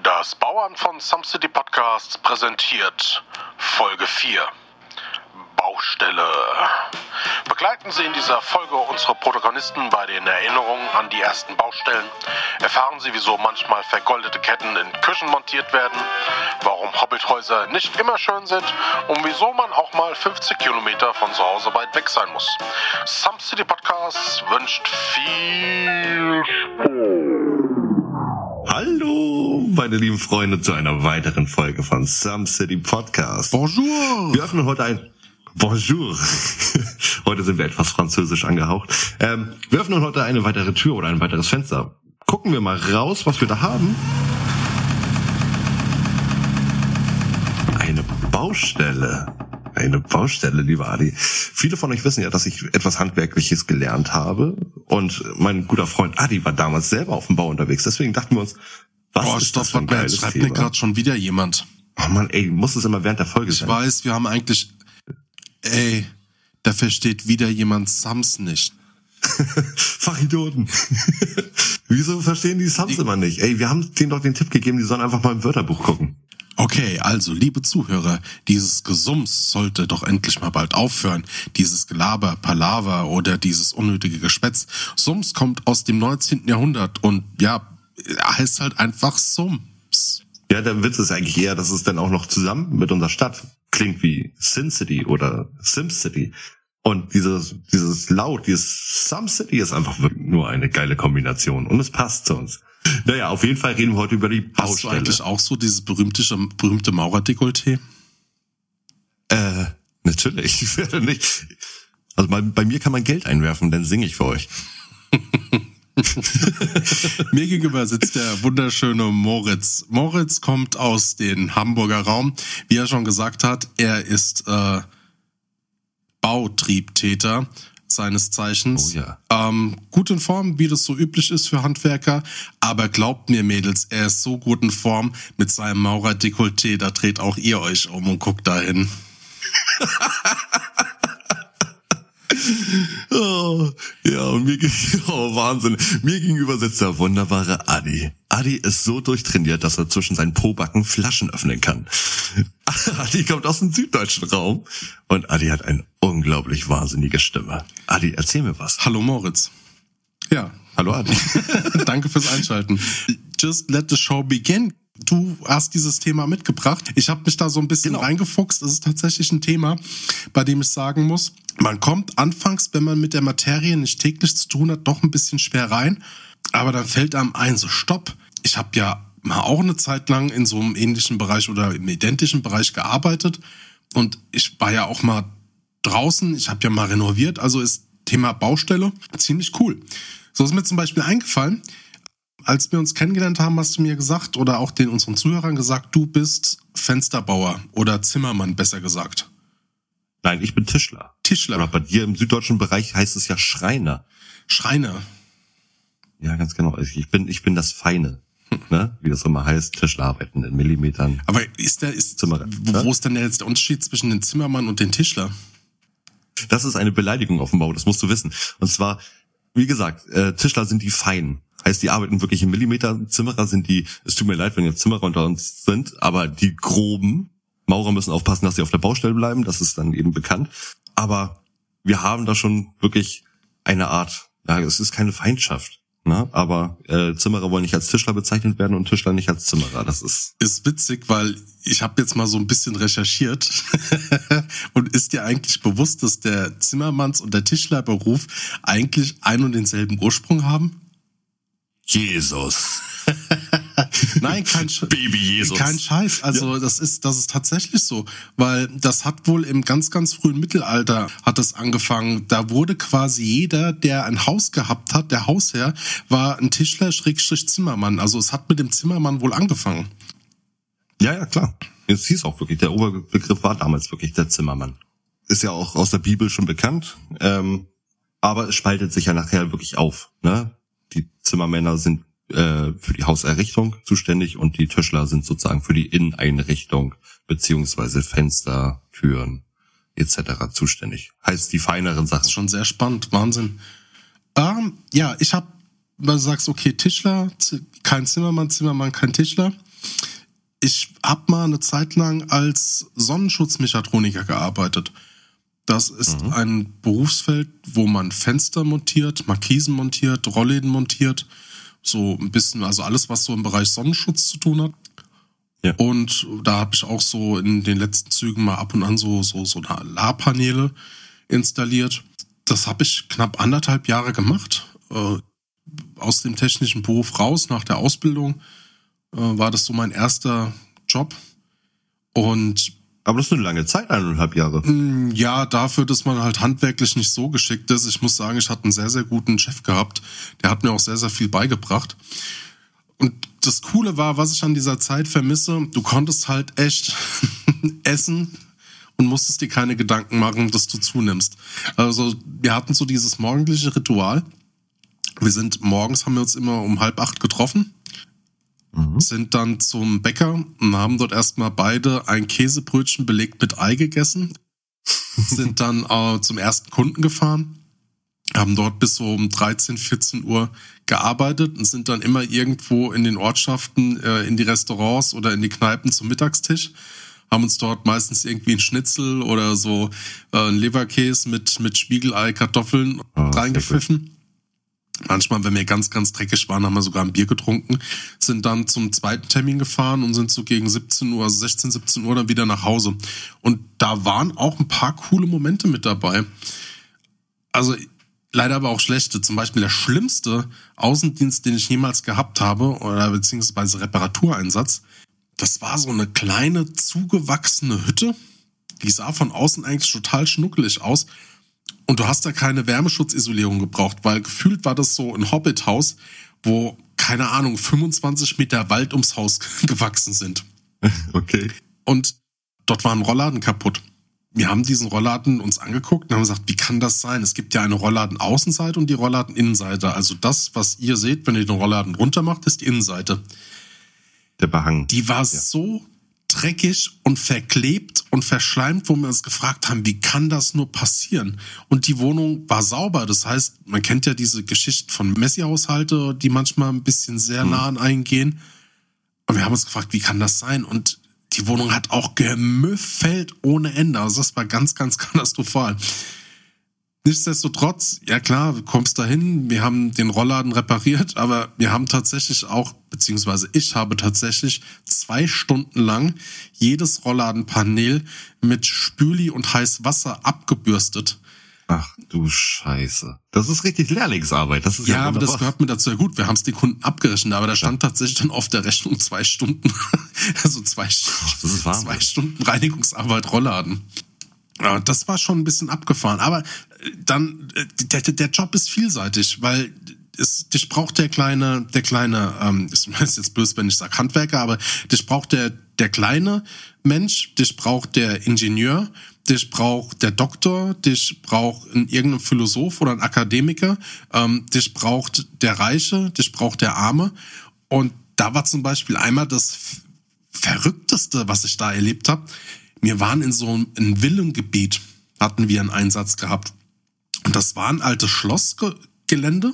Das Bauern von Some City Podcasts präsentiert Folge 4. Baustelle. Begleiten Sie in dieser Folge unsere Protagonisten bei den Erinnerungen an die ersten Baustellen. Erfahren Sie, wieso manchmal vergoldete Ketten in Küchen montiert werden, warum Hobbithäuser nicht immer schön sind und wieso man auch mal 50 Kilometer von zu Hause weit weg sein muss. Some City Podcasts wünscht viel Hallo, meine lieben Freunde, zu einer weiteren Folge von Some City Podcast. Bonjour. Wir öffnen heute ein Bonjour. heute sind wir etwas französisch angehaucht. Ähm, wir öffnen heute eine weitere Tür oder ein weiteres Fenster. Gucken wir mal raus, was wir da haben. Eine Baustelle. Eine Baustelle, lieber Adi. Viele von euch wissen ja, dass ich etwas Handwerkliches gelernt habe. Und mein guter Freund Adi war damals selber auf dem Bau unterwegs. Deswegen dachten wir uns, was Boah, ist stopp, warte mal, jetzt schreibt Thema? mir gerade schon wieder jemand. Oh Mann, ey, muss es immer während der Folge Ich sein. weiß, wir haben eigentlich, ey, da versteht wieder jemand Sams nicht. Fachidioten. Wieso verstehen die Subs immer nicht? Ey, wir haben denen doch den Tipp gegeben, die sollen einfach mal im Wörterbuch gucken. Okay, also, liebe Zuhörer, dieses Gesums sollte doch endlich mal bald aufhören. Dieses Gelaber, Palaver oder dieses unnötige Geschwätz. Sums kommt aus dem 19. Jahrhundert und ja, heißt halt einfach Sums. Ja, der Witz ist eigentlich eher, dass es dann auch noch zusammen mit unserer Stadt klingt wie Sin City oder Sim City. Und dieses, dieses Laut, dieses Some City ist einfach nur eine geile Kombination. Und es passt zu uns. Naja, auf jeden Fall reden wir heute über die Hast du Baustelle. eigentlich auch so dieses berühmte, berühmte Maurerdekolleté? Äh, natürlich. Ich werde nicht. Also bei, bei mir kann man Geld einwerfen, dann singe ich für euch. Mir gegenüber sitzt der wunderschöne Moritz. Moritz kommt aus dem Hamburger Raum. Wie er schon gesagt hat, er ist äh, Bautriebtäter seines Zeichens. Oh ja. ähm, gut in Form, wie das so üblich ist für Handwerker. Aber glaubt mir, Mädels, er ist so gut in Form mit seinem Maurer-Dekolleté. Da dreht auch ihr euch um und guckt dahin. Oh, ja, und mir oh, Wahnsinn. Mir gegenüber sitzt der wunderbare Adi. Adi ist so durchtrainiert, dass er zwischen seinen Pobacken Flaschen öffnen kann. Adi kommt aus dem süddeutschen Raum und Adi hat eine unglaublich wahnsinnige Stimme. Adi, erzähl mir was. Hallo Moritz. Ja, Hallo Adi. Danke fürs Einschalten. Just let the show begin. Du hast dieses Thema mitgebracht. Ich habe mich da so ein bisschen Genau. reingefuchst. Das ist tatsächlich ein Thema, bei dem ich sagen muss, man kommt anfangs, wenn man mit der Materie nicht täglich zu tun hat, doch ein bisschen schwer rein. Aber dann fällt einem ein, so stopp. Ich habe ja mal auch eine Zeit lang in so einem ähnlichen Bereich oder im identischen Bereich gearbeitet. Und ich war ja auch mal draußen. Ich habe ja mal renoviert. Also ist Thema Baustelle ziemlich cool. So ist mir zum Beispiel eingefallen, als wir uns kennengelernt haben, hast du mir gesagt oder auch den unseren Zuhörern gesagt, du bist Fensterbauer oder Zimmermann, besser gesagt. Nein, ich bin Tischler. Tischler, Oder bei dir im süddeutschen Bereich heißt es ja Schreiner. Schreiner. Ja, ganz genau. Ich bin, ich bin das Feine. Ne? Wie das immer heißt, Tischler arbeiten in Millimetern. Aber ist der, ist, Zimmerer, wo, ja? wo ist denn jetzt der Unterschied zwischen dem Zimmermann und dem Tischler? Das ist eine Beleidigung auf dem Bau, das musst du wissen. Und zwar, wie gesagt, äh, Tischler sind die Feinen. Heißt, die arbeiten wirklich im Millimeter. Zimmerer sind die, es tut mir leid, wenn jetzt Zimmerer unter uns sind, aber die groben Maurer müssen aufpassen, dass sie auf der Baustelle bleiben. Das ist dann eben bekannt. Aber wir haben da schon wirklich eine Art, ja, es ist keine Feindschaft. Ne? Aber äh, Zimmerer wollen nicht als Tischler bezeichnet werden und Tischler nicht als Zimmerer. Das ist Ist witzig, weil ich habe jetzt mal so ein bisschen recherchiert und ist dir eigentlich bewusst, dass der Zimmermanns- und der Tischlerberuf eigentlich ein und denselben Ursprung haben? Jesus. Nein, kein Sch Baby Jesus. Kein Scheiß. Also das ist das ist tatsächlich so, weil das hat wohl im ganz ganz frühen Mittelalter hat es angefangen. Da wurde quasi jeder, der ein Haus gehabt hat, der Hausherr, war ein Tischler Schrägstrich Zimmermann. Also es hat mit dem Zimmermann wohl angefangen. Ja, ja, klar. Es hieß auch wirklich, der Oberbegriff war damals wirklich der Zimmermann. Ist ja auch aus der Bibel schon bekannt, ähm, aber es spaltet sich ja nachher wirklich auf. Ne? Die Zimmermänner sind äh, für die Hauserrichtung zuständig und die Tischler sind sozusagen für die Inneneinrichtung beziehungsweise Fenster, Türen etc. zuständig. Heißt die feineren Sachen. Das ist schon sehr spannend, Wahnsinn. Ähm, ja, ich habe, weil du sagst, okay, Tischler, kein Zimmermann, Zimmermann, kein Tischler. ich habe mal eine Zeit lang als Sonnenschutzmechatroniker gearbeitet. Das ist mhm. ein Berufsfeld, wo man Fenster montiert, Markisen montiert, Rollläden montiert, so ein bisschen, also alles, was so im Bereich Sonnenschutz zu tun hat. Ja. Und da habe ich auch so in den letzten Zügen mal ab und an so so so Solarpaneele installiert. Das habe ich knapp anderthalb Jahre gemacht. Äh, aus dem technischen Beruf raus nach der Ausbildung äh, war das so mein erster Job. Und aber das ist eine lange Zeit, eineinhalb Jahre. Mm, ja, dafür, dass man halt handwerklich nicht so geschickt ist. Ich muss sagen, ich hatte einen sehr, sehr guten Chef gehabt. Der hat mir auch sehr, sehr viel beigebracht. Und das Coole war, was ich an dieser Zeit vermisse, du konntest halt echt essen und musstest dir keine Gedanken machen, dass du zunimmst. Also wir hatten so dieses morgendliche Ritual. Wir sind morgens, haben wir uns immer um halb acht getroffen Mhm. Sind dann zum Bäcker und haben dort erstmal beide ein Käsebrötchen belegt mit Ei gegessen. sind dann äh, zum ersten Kunden gefahren, haben dort bis so um 13, 14 Uhr gearbeitet und sind dann immer irgendwo in den Ortschaften, äh, in die Restaurants oder in die Kneipen zum Mittagstisch haben uns dort meistens irgendwie ein Schnitzel oder so äh, ein Leberkäse mit, mit Spiegelei, Kartoffeln oh, reingepfiffen. Manchmal, wenn wir ganz, ganz dreckig waren, haben wir sogar ein Bier getrunken, sind dann zum zweiten Termin gefahren und sind so gegen 17 Uhr, also 16, 17 Uhr dann wieder nach Hause. Und da waren auch ein paar coole Momente mit dabei. Also leider aber auch schlechte. Zum Beispiel der schlimmste Außendienst, den ich jemals gehabt habe, oder beziehungsweise Reparatureinsatz. Das war so eine kleine, zugewachsene Hütte. Die sah von außen eigentlich total schnuckelig aus. Und du hast da keine Wärmeschutzisolierung gebraucht, weil gefühlt war das so ein Hobbithaus, wo, keine Ahnung, 25 Meter Wald ums Haus gewachsen sind. Okay. Und dort war ein Rollladen kaputt. Wir haben diesen Rollladen uns angeguckt und haben gesagt, wie kann das sein? Es gibt ja eine Rollladen-Außenseite und die Rollladen-Innenseite. Also das, was ihr seht, wenn ihr den Rollladen runter macht, ist die Innenseite. Der Behang. Die war ja. so dreckig und verklebt und verschleimt, wo wir uns gefragt haben, wie kann das nur passieren? Und die Wohnung war sauber. Das heißt, man kennt ja diese Geschichten von Messi-Haushalte, die manchmal ein bisschen sehr mhm. nah an eingehen. Und wir haben uns gefragt, wie kann das sein? Und die Wohnung hat auch gemüffelt ohne Ende. Also das war ganz, ganz katastrophal. Nichtsdestotrotz, ja klar, du kommst dahin, wir haben den Rollladen repariert, aber wir haben tatsächlich auch, beziehungsweise ich habe tatsächlich zwei Stunden lang jedes Rollladenpanel mit Spüli und heiß Wasser abgebürstet. Ach du Scheiße. Das ist richtig Lehrlingsarbeit. Das ist ja, ja aber das gehört mir dazu. Ja gut, wir haben es den Kunden abgerechnet, aber da stand ja. tatsächlich dann auf der Rechnung zwei Stunden, also zwei, Ach, zwei Stunden Reinigungsarbeit Rollladen. Ja, das war schon ein bisschen abgefahren. Aber äh, dann, äh, der, der Job ist vielseitig, weil es, dich braucht der kleine, der kleine, ähm, ist jetzt böse, wenn ich sage Handwerker, aber dich braucht der, der kleine Mensch, dich braucht der Ingenieur, dich braucht der Doktor, dich braucht irgendein Philosoph oder ein Akademiker, ähm, dich braucht der Reiche, dich braucht der Arme. Und da war zum Beispiel einmal das Verrückteste, was ich da erlebt habe. Wir waren in so einem Villengebiet, hatten wir einen Einsatz gehabt. Und das war ein altes Schlossgelände.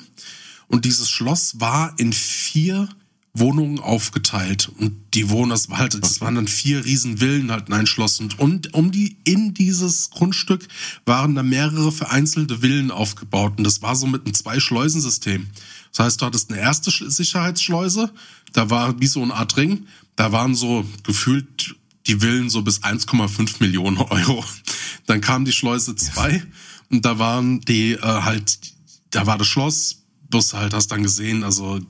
Und dieses Schloss war in vier Wohnungen aufgeteilt. Und die Wohnungen, das war halt, das waren dann vier Riesenvillen halt in ein Schloss. Und, und um die, in dieses Grundstück waren da mehrere vereinzelte Villen aufgebaut. Und das war so mit einem Zwei-Schleusensystem. Das heißt, du hattest eine erste Sicherheitsschleuse, da war wie so eine Art Ring, da waren so gefühlt die Villen so bis 1,5 Millionen Euro. Dann kam die Schleuse 2 ja. und da waren die äh, halt, da war das Schloss, bloß halt hast dann gesehen, also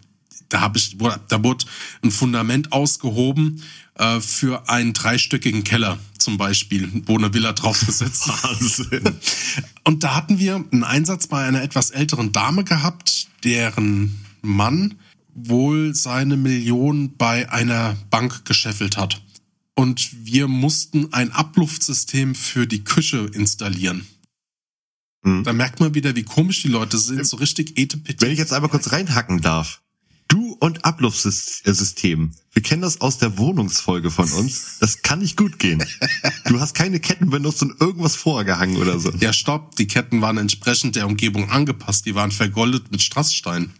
da habe ich, da wurde ein Fundament ausgehoben äh, für einen dreistöckigen Keller zum Beispiel, wo eine Villa draufgesetzt Wahnsinn. Und da hatten wir einen Einsatz bei einer etwas älteren Dame gehabt, deren Mann wohl seine Millionen bei einer Bank gescheffelt hat und wir mussten ein Abluftsystem für die Küche installieren. Hm. Da merkt man wieder, wie komisch die Leute sind, so richtig etepetete. Wenn ich jetzt einmal kurz reinhacken darf. Du und Abluftsystem. Wir kennen das aus der Wohnungsfolge von uns. Das kann nicht gut gehen. Du hast keine Ketten benutzt und irgendwas vorgehangen oder so. Ja, stopp. Die Ketten waren entsprechend der Umgebung angepasst. Die waren vergoldet mit Strassstein.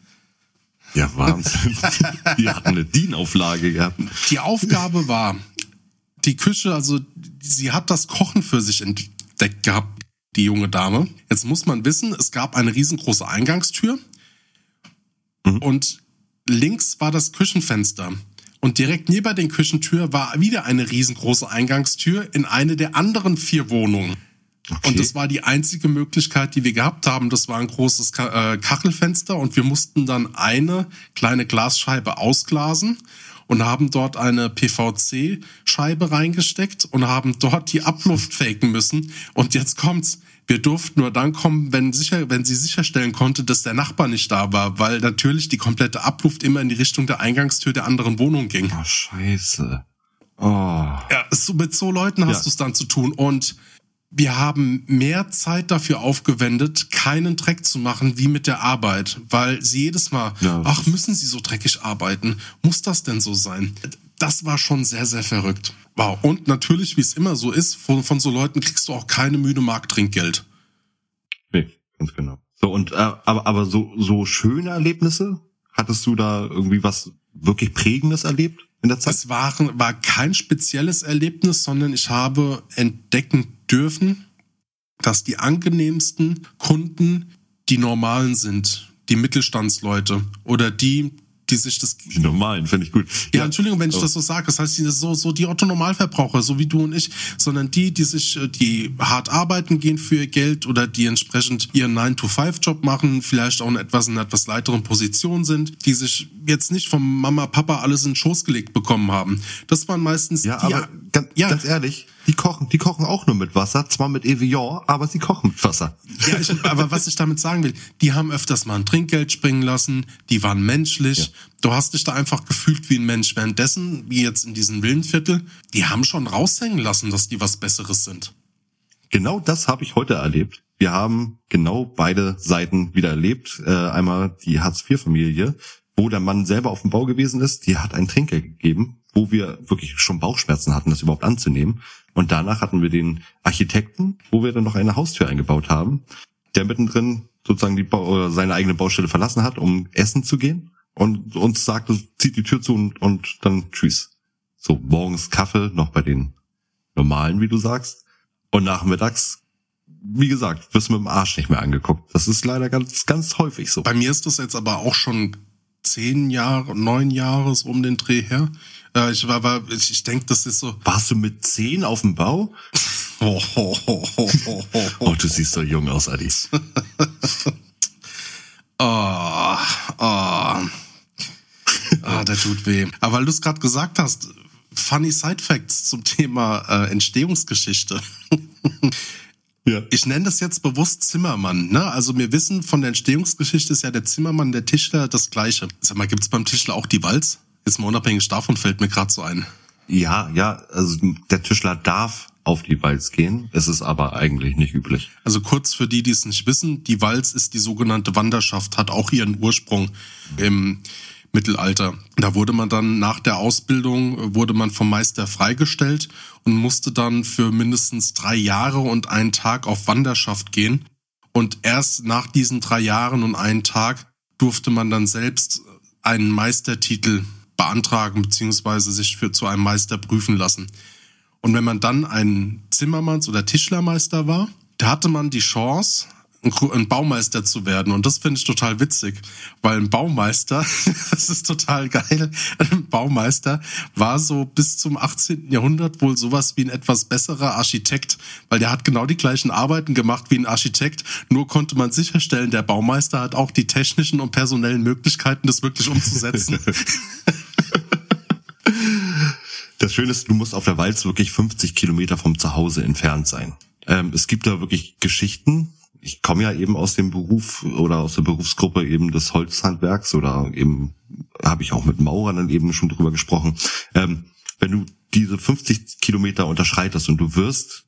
Ja, Wahnsinn. die hatten eine DIN-Auflage gehabt. Die Aufgabe war, die Küche, also sie hat das Kochen für sich entdeckt gehabt, die junge Dame. Jetzt muss man wissen, es gab eine riesengroße Eingangstür mhm. und links war das Küchenfenster. Und direkt neben den Küchentür war wieder eine riesengroße Eingangstür in eine der anderen vier Wohnungen. Okay. Und das war die einzige Möglichkeit, die wir gehabt haben. Das war ein großes äh, Kachelfenster und wir mussten dann eine kleine Glasscheibe ausglasen und haben dort eine PVC-Scheibe reingesteckt und haben dort die Abluft faken müssen. Und jetzt kommt's. Wir durften nur dann kommen, wenn, sicher, wenn sie sicherstellen konnte, dass der Nachbar nicht da war, weil natürlich die komplette Abluft immer in die Richtung der Eingangstür der anderen Wohnung ging. Oh, scheiße. Oh. Ja, so, mit so Leuten hast ja. du es dann zu tun. Und wir haben mehr Zeit dafür aufgewendet, keinen Dreck zu machen wie mit der Arbeit, weil sie jedes Mal, ja. ach, müssen sie so dreckig arbeiten? Muss das denn so sein? Das war schon sehr, sehr verrückt. Wow. Und natürlich, wie es immer so ist, von, von so Leuten kriegst du auch keine müde Mark Trinkgeld. Nee, ganz genau. So, und, äh, aber, aber so, so schöne Erlebnisse? Hattest du da irgendwie was wirklich Prägendes erlebt in der Zeit? Das war, war kein spezielles Erlebnis, sondern ich habe entdecken dürfen, dass die angenehmsten Kunden die normalen sind, die Mittelstandsleute oder die, die sich das. Die normalen, finde ich gut. Ja, ja, Entschuldigung, wenn ich oh. das so sage. Das heißt, so, so die Otto-Normalverbraucher, so wie du und ich, sondern die, die sich, äh, die hart arbeiten gehen für ihr Geld oder die entsprechend ihren 9-to-5-Job machen, vielleicht auch in etwas, in einer etwas leiteren Position sind, die sich jetzt nicht vom Mama, Papa alles in den Schoß gelegt bekommen haben. Das waren meistens ja, die, aber ganz, ja. ganz ehrlich, die kochen, die kochen auch nur mit Wasser, zwar mit Evian, aber sie kochen mit Wasser. Ja, ich, aber was ich damit sagen will, die haben öfters mal ein Trinkgeld springen lassen, die waren menschlich. Ja. Du hast dich da einfach gefühlt wie ein Mensch. Währenddessen, wie jetzt in diesem Villenviertel, die haben schon raushängen lassen, dass die was Besseres sind. Genau das habe ich heute erlebt. Wir haben genau beide Seiten wieder erlebt. Äh, einmal die Hartz-IV-Familie, wo der Mann selber auf dem Bau gewesen ist, die hat ein Trinkgeld gegeben, wo wir wirklich schon Bauchschmerzen hatten, das überhaupt anzunehmen. Und danach hatten wir den Architekten, wo wir dann noch eine Haustür eingebaut haben, der mittendrin sozusagen die Bau seine eigene Baustelle verlassen hat, um essen zu gehen und uns sagte, zieht die Tür zu und, und dann tschüss. So, morgens Kaffee, noch bei den normalen, wie du sagst. Und nachmittags, wie gesagt, wirst du mit dem Arsch nicht mehr angeguckt. Das ist leider ganz, ganz häufig so. Bei mir ist das jetzt aber auch schon zehn Jahre, neun Jahre so um den Dreh her. Ja, ich war, war ich, ich denke, das ist so. Warst du mit zehn auf dem Bau? Oh, oh, oh, oh, oh, oh. oh du siehst so jung aus, Adi. oh, oh. Ah, der tut weh. Aber weil du es gerade gesagt hast, funny Side Facts zum Thema äh, Entstehungsgeschichte. ja. Ich nenne das jetzt bewusst Zimmermann. Ne? Also wir wissen, von der Entstehungsgeschichte ist ja der Zimmermann, der Tischler das Gleiche. Sag mal, gibt's beim Tischler auch die Walz? Jetzt mal unabhängig davon fällt mir gerade so ein. Ja, ja, also der Tischler darf auf die Walz gehen. Es ist aber eigentlich nicht üblich. Also kurz für die, die es nicht wissen, die Walz ist die sogenannte Wanderschaft, hat auch ihren Ursprung im Mittelalter. Da wurde man dann nach der Ausbildung, wurde man vom Meister freigestellt und musste dann für mindestens drei Jahre und einen Tag auf Wanderschaft gehen. Und erst nach diesen drei Jahren und einen Tag durfte man dann selbst einen Meistertitel beantragen beziehungsweise sich für zu einem Meister prüfen lassen. Und wenn man dann ein Zimmermanns- oder Tischlermeister war, da hatte man die Chance, ein Baumeister zu werden. Und das finde ich total witzig, weil ein Baumeister, das ist total geil, ein Baumeister war so bis zum 18. Jahrhundert wohl sowas wie ein etwas besserer Architekt, weil der hat genau die gleichen Arbeiten gemacht wie ein Architekt, nur konnte man sicherstellen, der Baumeister hat auch die technischen und personellen Möglichkeiten, das wirklich umzusetzen. Das Schöne ist, du musst auf der Walz wirklich 50 Kilometer vom Zuhause entfernt sein. Ähm, es gibt da wirklich Geschichten, ich komme ja eben aus dem Beruf oder aus der Berufsgruppe eben des Holzhandwerks oder eben habe ich auch mit Maurern dann eben schon drüber gesprochen. Ähm, wenn du diese 50 Kilometer unterschreitest und du wirst,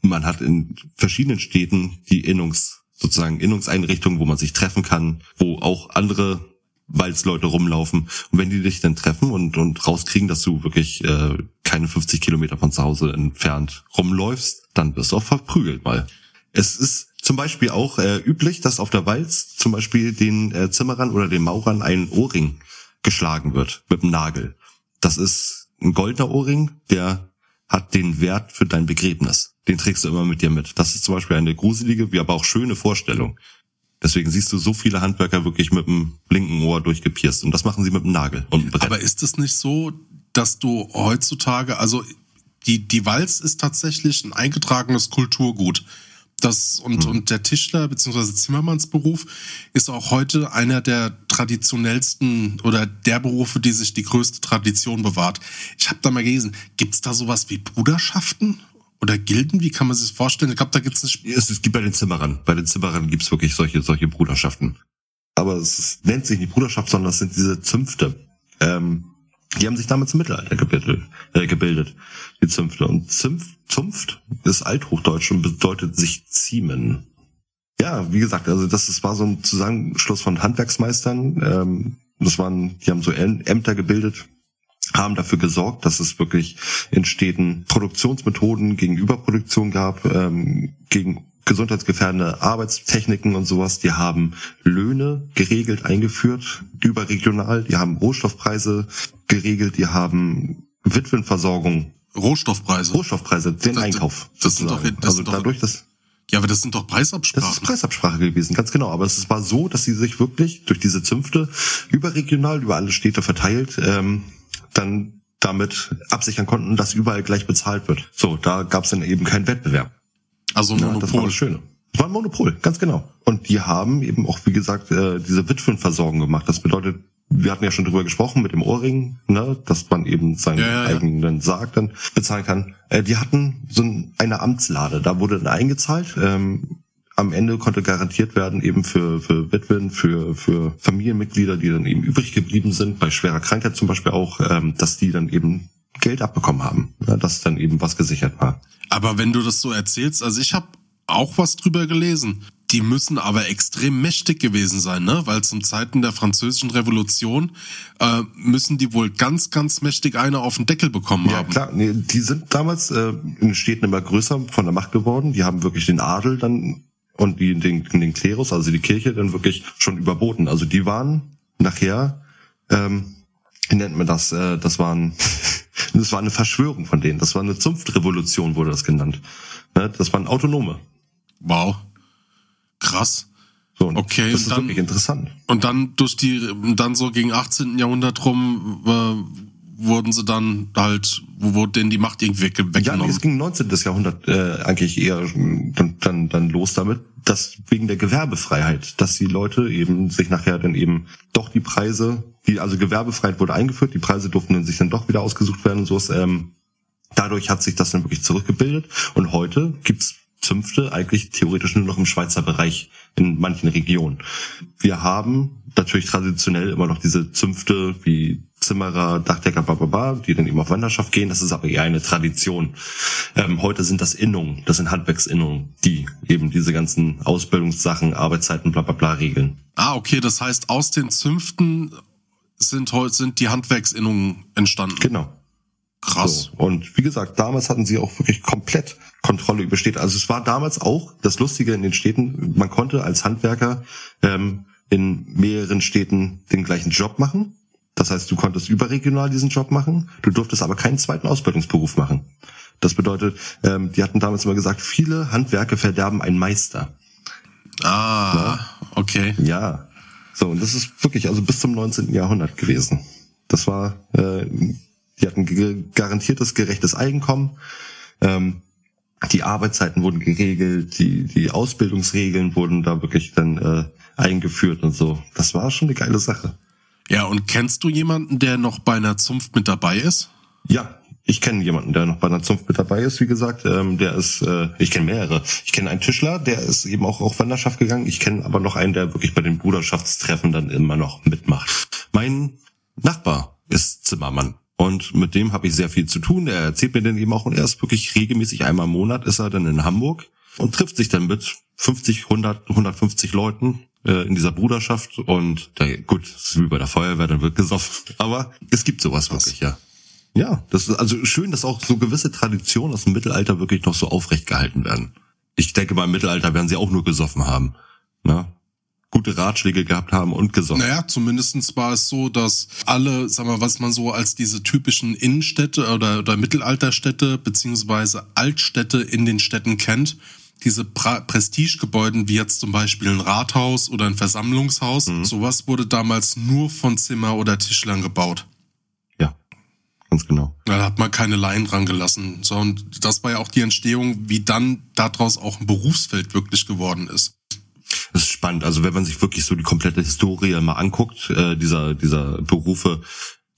man hat in verschiedenen Städten die Innungs, sozusagen Innungseinrichtungen, wo man sich treffen kann, wo auch andere Walzleute rumlaufen. Und wenn die dich dann treffen und, und rauskriegen, dass du wirklich äh, keine 50 Kilometer von zu Hause entfernt rumläufst, dann wirst du auch verprügelt mal. Es ist zum Beispiel auch äh, üblich, dass auf der Walz zum Beispiel den äh, Zimmerern oder den Maurern ein Ohrring geschlagen wird mit einem Nagel. Das ist ein goldener Ohrring, der hat den Wert für dein Begräbnis. Den trägst du immer mit dir mit. Das ist zum Beispiel eine gruselige, wie aber auch schöne Vorstellung. Deswegen siehst du so viele Handwerker wirklich mit dem linken Ohr durchgepierst. Und das machen sie mit dem Nagel und Brett. Aber ist es nicht so, dass du heutzutage, also die, die Walz ist tatsächlich ein eingetragenes Kulturgut. Das, und, Mhm. und der Tischler bzw. Zimmermannsberuf ist auch heute einer der traditionellsten oder der Berufe, die sich die größte Tradition bewahrt. Ich habe da mal gelesen, gibt's da sowas wie Bruderschaften oder Gilden? Wie kann man sich das vorstellen? Ich glaube, da nicht. Es, es gibt bei den Zimmerern. Bei den Zimmerern gibt's wirklich solche, solche Bruderschaften. Aber es nennt sich nicht Bruderschaft, sondern es sind diese Zünfte. Ähm, die haben sich damals im Mittelalter gebildet, äh, gebildet die Zünfte. Und Zünf, Zunft ist Althochdeutsch und bedeutet sich ziemen. Ja, wie gesagt, also das, das war so ein Zusammenschluss von Handwerksmeistern. Ähm, das waren, die haben so Äm- Ämter gebildet, haben dafür gesorgt, dass es wirklich in Städten Produktionsmethoden gegen Überproduktion gab, ähm, gegen gesundheitsgefährdende Arbeitstechniken und sowas. Die haben Löhne geregelt eingeführt, überregional. Die haben Rohstoffpreise geregelt. Die haben Witwenversorgung, Rohstoffpreise. Rohstoffpreise, den Das- Einkauf. das sind sozusagen. doch- das also sind doch- dadurch, dass Ja, aber das sind doch das Preisabsprachen. ist Preisabsprache gewesen, ganz genau. Aber es war so, dass sie sich wirklich durch diese Zünfte überregional über alle Städte verteilt ähm, dann damit absichern konnten, dass überall gleich bezahlt wird. So, da gab es dann eben keinen Wettbewerb. Also ein Ja, das war Monopol. das Schöne. Das war ein Monopol, ganz genau. Und die haben eben auch, wie gesagt, äh, diese Witwenversorgung gemacht. Das bedeutet, wir hatten ja schon drüber gesprochen mit dem Ohrring, ne, dass man eben seinen Ja, ja, eigenen Sarg dann bezahlen kann. Äh, die hatten so ein, eine Amtslade, da wurde dann eingezahlt. Ähm, am Ende konnte garantiert werden, eben für, für Witwen, für, für Familienmitglieder, die dann eben übrig geblieben sind, bei schwerer Krankheit zum Beispiel auch, ähm, dass die dann eben Geld abbekommen haben, ne, dass dann eben was gesichert war. Aber wenn du das so erzählst, also ich habe auch was drüber gelesen. Die müssen aber extrem mächtig gewesen sein, ne? Weil zum Zeiten der französischen Revolution äh, müssen die wohl ganz, ganz mächtig eine auf den Deckel bekommen Ja, haben. klar. Nee, die sind damals äh, in den Städten immer größer von der Macht geworden. Die haben wirklich den Adel dann und die, den, den Klerus, also die Kirche, dann wirklich schon überboten. Also die waren nachher, ähm, wie nennt man das? Äh, das waren, das war eine Verschwörung von denen. Das war eine Zunftrevolution, wurde das genannt. Ne, Das waren Autonome. Wow. Krass. So, Okay, das ist dann- wirklich interessant. Und dann durch die, dann so gegen 18. Jahrhundert rum äh, wurden sie dann halt, wo wurde denen die Macht irgendwie weg, Ja, nee, weggenommen? es ging 19. Jahrhundert äh, eigentlich eher dann, dann, dann los damit, dass wegen der Gewerbefreiheit, dass die Leute eben sich nachher dann eben doch die Preise, die also Gewerbefreiheit wurde eingeführt, die Preise durften dann sich dann doch wieder ausgesucht werden und so ist, ähm, dadurch hat sich das dann wirklich zurückgebildet und heute gibt's Zünfte eigentlich theoretisch nur noch im Schweizer Bereich in manchen Regionen. Wir haben natürlich traditionell immer noch diese Zünfte wie Zimmerer, Dachdecker, bababa, die dann eben auf Wanderschaft gehen. Das ist aber eher eine Tradition. Ähm, heute sind das Innungen, das sind Handwerksinnungen, die eben diese ganzen Ausbildungssachen, Arbeitszeiten, bla bla bla regeln. Ah, okay, das heißt, aus den Zünften sind sind die Handwerksinnungen entstanden. Genau. Krass. So. Und wie gesagt, damals hatten sie auch wirklich komplett Kontrolle über Städte. Also es war damals auch das Lustige in den Städten, man konnte als Handwerker ähm, in mehreren Städten den gleichen Job machen. Das heißt, du konntest überregional diesen Job machen, du durftest aber keinen zweiten Ausbildungsberuf machen. Das bedeutet, ähm, die hatten damals immer gesagt, viele Handwerke verderben einen Meister. Ah, okay. Ja. So, und das ist wirklich also bis zum 19. Jahrhundert gewesen. Das war, äh, die hatten garantiertes gerechtes Einkommen. Ähm, die Arbeitszeiten wurden geregelt, die, die Ausbildungsregeln wurden da wirklich dann äh, eingeführt und so. Das war schon eine geile Sache. Ja, und kennst du jemanden, der noch bei einer Zunft mit dabei ist? Ja, ich kenne jemanden, der noch bei einer Zunft mit dabei ist, wie gesagt. Ähm, der ist, äh, ich kenne mehrere. Ich kenne einen Tischler, der ist eben auch auf Wanderschaft gegangen. Ich kenne aber noch einen, der wirklich bei den Bruderschaftstreffen dann immer noch mitmacht. Mein Nachbar ist Zimmermann. Und mit dem habe ich sehr viel zu tun. Er erzählt mir dann eben auch, und er ist wirklich regelmäßig einmal im Monat ist er dann in Hamburg und trifft sich dann mit 50, 100, 150 Leuten äh, in dieser Bruderschaft. Und da, gut, ist wie bei der Feuerwehr, dann wird gesoffen. Aber es gibt sowas wirklich, ja. Ja, das ist also schön, dass auch so gewisse Traditionen aus dem Mittelalter wirklich noch so aufrecht gehalten werden. ich denke mal im Mittelalter werden sie auch nur gesoffen haben. Ne? Gute Ratschläge gehabt haben und gesoffen. Naja, zumindestens war es so, dass alle, sag mal, was man so als diese typischen Innenstädte oder, oder Mittelalterstädte beziehungsweise Altstädte in den Städten kennt, diese pra Prestigegebäuden wie jetzt zum Beispiel ein Rathaus oder ein Versammlungshaus, mhm. sowas wurde damals nur von Zimmer- oder Tischlern gebaut. Ganz genau. Da hat man keine Laien dran gelassen. So, und das war ja auch die Entstehung, wie dann daraus auch ein Berufsfeld wirklich geworden ist. Das ist spannend. Also wenn man sich wirklich so die komplette Historie mal anguckt, äh, dieser, dieser Berufe,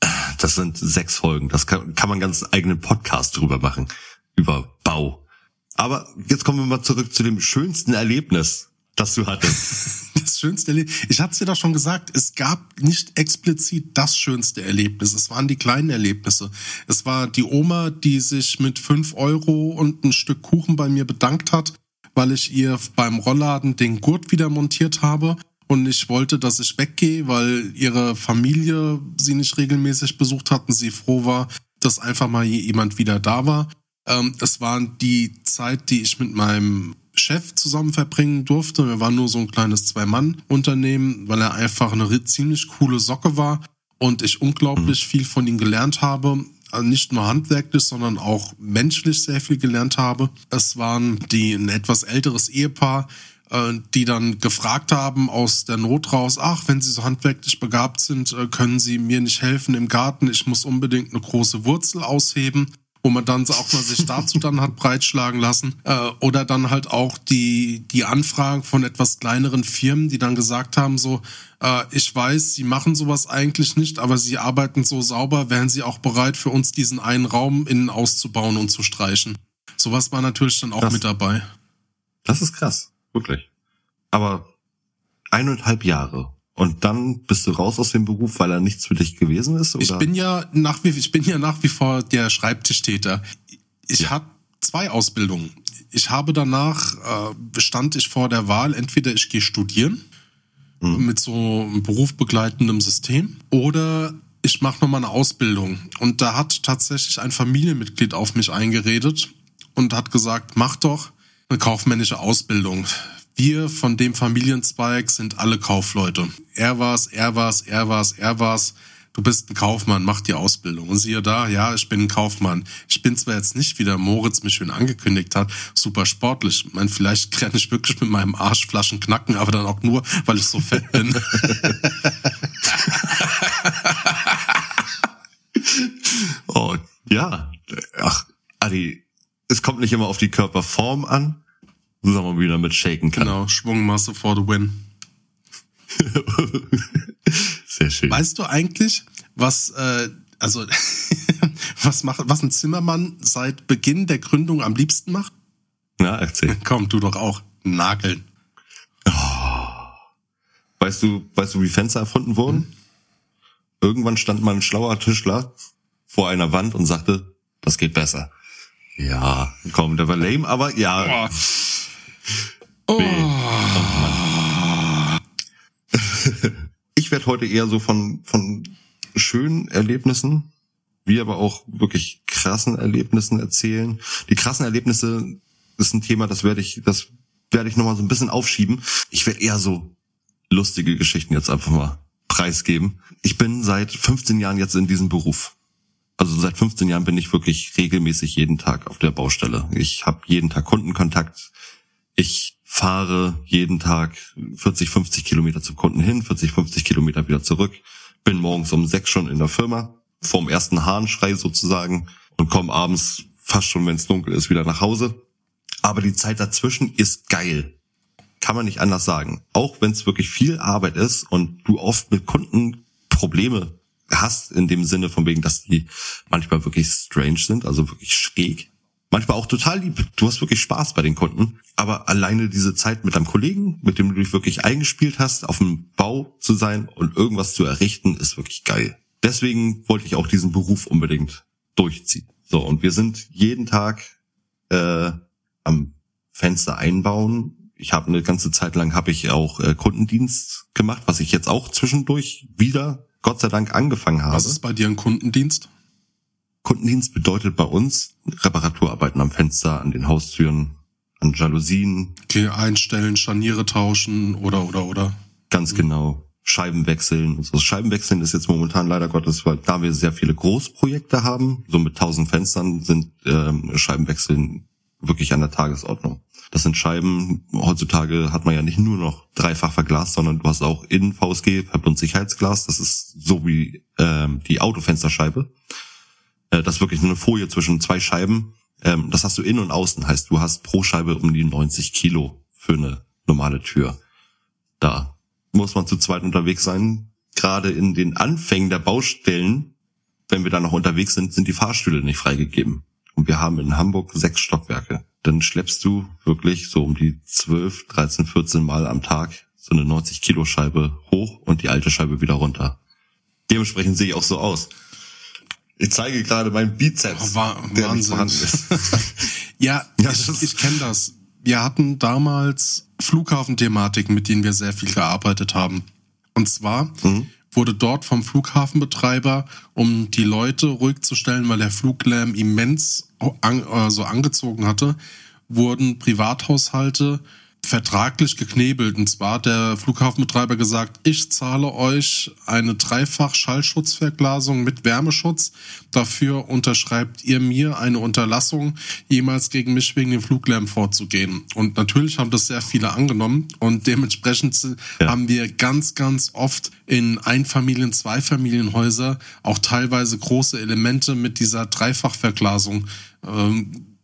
äh, das sind sechs Folgen. Das kann, kann man ganz eigenen Podcast drüber machen. Über Bau. Aber jetzt kommen wir mal zurück zu dem schönsten Erlebnis, das du hattest. das schönste Erlebnis. Ich hatte es dir doch schon gesagt, es gab nicht explizit das schönste Erlebnis. Es waren die kleinen Erlebnisse. Es war die Oma, die sich mit fünf Euro und ein Stück Kuchen bei mir bedankt hat, weil ich ihr beim Rollladen den Gurt wieder montiert habe. Und ich wollte, dass ich weggehe, weil ihre Familie sie nicht regelmäßig besucht hatten. Sie froh war, dass einfach mal jemand wieder da war. Ähm, es war die Zeit, die ich mit meinem Chef zusammen verbringen durfte. Wir waren nur so ein kleines Zwei-Mann-Unternehmen, weil er einfach eine ziemlich coole Socke war und ich unglaublich mhm. viel von ihm gelernt habe. Also nicht nur handwerklich, sondern auch menschlich sehr viel gelernt habe. Es waren die ein etwas älteres Ehepaar, äh, die dann gefragt haben aus der Not raus, ach, wenn Sie so handwerklich begabt sind, äh, können Sie mir nicht helfen im Garten, ich muss unbedingt eine große Wurzel ausheben wo man dann auch mal sich dazu dann hat breitschlagen lassen. Äh, oder dann halt auch die, die Anfragen von etwas kleineren Firmen, die dann gesagt haben, so, äh, ich weiß, sie machen sowas eigentlich nicht, aber sie arbeiten so sauber, wären sie auch bereit, für uns diesen einen Raum innen auszubauen und zu streichen. Sowas war natürlich dann auch krass. mit dabei. Das ist krass, wirklich. Aber eineinhalb Jahre und dann bist du raus aus dem Beruf, weil er nichts für dich gewesen ist? Oder? Ich bin ja nach wie ich bin ja nach wie vor der Schreibtischtäter. Ich ja. habe zwei Ausbildungen. Ich habe danach äh, stand ich vor der Wahl, entweder ich gehe studieren mhm. mit so einem berufbegleitendem System oder ich mache nochmal eine Ausbildung. Und da hat tatsächlich ein Familienmitglied auf mich eingeredet und hat gesagt, mach doch eine kaufmännische Ausbildung wir von dem Familienzweig sind alle Kaufleute. Er war's, er war's, er war's, er war's. Du bist ein Kaufmann, mach die Ausbildung. Und siehe da, ja, ich bin ein Kaufmann. Ich bin zwar jetzt nicht, wie der Moritz mich schön angekündigt hat, super sportlich. Ich meine, vielleicht kann ich wirklich mit meinem Arschflaschen knacken, aber dann auch nur, weil ich so fett bin. oh, ja. Ach, Adi, es kommt nicht immer auf die Körperform an, sagen wir wieder mit shaken kann. Genau, Schwungmasse for the win. Sehr schön. Weißt du eigentlich, was äh, also was macht was ein Zimmermann seit Beginn der Gründung am liebsten macht? Na, erzähl. Komm, du doch auch. Nageln. Oh. Weißt du, weißt du, wie Fenster erfunden wurden? Hm? Irgendwann stand mal ein schlauer Tischler vor einer Wand und sagte, das geht besser. Ja, komm, der war lame, aber ja. Oh. Oh. Ich werde heute eher so von, von schönen Erlebnissen, wie aber auch wirklich krassen Erlebnissen erzählen. Die krassen Erlebnisse ist ein Thema, das werde ich, das werde ich nochmal so ein bisschen aufschieben. Ich werde eher so lustige Geschichten jetzt einfach mal preisgeben. Ich bin seit 15 Jahren jetzt in diesem Beruf. Also seit 15 Jahren bin ich wirklich regelmäßig jeden Tag auf der Baustelle. Ich habe jeden Tag Kundenkontakt. Ich fahre jeden Tag 40, 50 Kilometer zum Kunden hin, 40, 50 Kilometer wieder zurück, bin morgens um sechs schon in der Firma, vorm ersten Hahnschrei sozusagen und komme abends fast schon, wenn es dunkel ist, wieder nach Hause. Aber die Zeit dazwischen ist geil. Kann man nicht anders sagen. Auch wenn es wirklich viel Arbeit ist und du oft mit Kunden Probleme hast, in dem Sinne von wegen, dass die manchmal wirklich strange sind, also wirklich schräg, manchmal auch total lieb. Du hast wirklich Spaß bei den Kunden. Aber alleine diese Zeit mit deinem Kollegen, mit dem du dich wirklich eingespielt hast, auf dem Bau zu sein und irgendwas zu errichten, ist wirklich geil. Deswegen wollte ich auch diesen Beruf unbedingt durchziehen. So, und wir sind jeden Tag äh, am Fenster einbauen. Ich habe eine ganze Zeit lang habe ich auch äh, Kundendienst gemacht, was ich jetzt auch zwischendurch wieder Gott sei Dank angefangen habe. Was ist bei dir ein Kundendienst? Kundendienst bedeutet bei uns Reparaturarbeiten am Fenster, an den Haustüren, an Jalousien. Okay, einstellen, Scharniere tauschen oder, oder, oder. Ganz genau. Scheiben wechseln. So Scheiben wechseln ist jetzt momentan leider Gottes, weil da wir sehr viele Großprojekte haben, so mit tausend Fenstern sind ähm, Scheibenwechseln wirklich an der Tagesordnung. Das sind Scheiben, heutzutage hat man ja nicht nur noch dreifach verglast, sondern du hast auch in VSG Verbundsicherheitsglas. Das ist so wie ähm, die Autofensterscheibe. Äh, das ist wirklich nur eine Folie zwischen zwei Scheiben. Ähm, das hast du innen und außen. Heißt, du hast pro Scheibe um die 90 Kilo für eine normale Tür. Da muss man zu zweit unterwegs sein. Gerade in den Anfängen der Baustellen, wenn wir da noch unterwegs sind, sind die Fahrstühle nicht freigegeben. Und wir haben in Hamburg sechs Stockwerke. Dann schleppst du wirklich so um die 12, 13, 14 Mal am Tag so eine 90 Kilo Scheibe hoch und die alte Scheibe wieder runter. Dementsprechend sehe ich auch so aus. Ich zeige gerade meinen Bizeps, Oh, Wa- der Wahnsinn. ist. Ja, Ja, ich, ich kenne das. Wir hatten damals Flughafenthematiken, mit denen wir sehr viel gearbeitet haben. Und zwar Mhm. wurde dort vom Flughafenbetreiber, um die Leute ruhig zu stellen, weil der Fluglärm immens an, äh, so angezogen hatte, wurden Privathaushalte vertraglich geknebelt. Und zwar hat der Flughafenbetreiber gesagt, ich zahle euch eine dreifach Schallschutzverglasung mit Wärmeschutz. Dafür unterschreibt ihr mir eine Unterlassung, jemals gegen mich wegen dem Fluglärm vorzugehen. Und natürlich haben das sehr viele angenommen und dementsprechend Ja. haben wir ganz, ganz oft in Einfamilien-, Zweifamilienhäuser auch teilweise große Elemente mit dieser Dreifachverglasung ähm,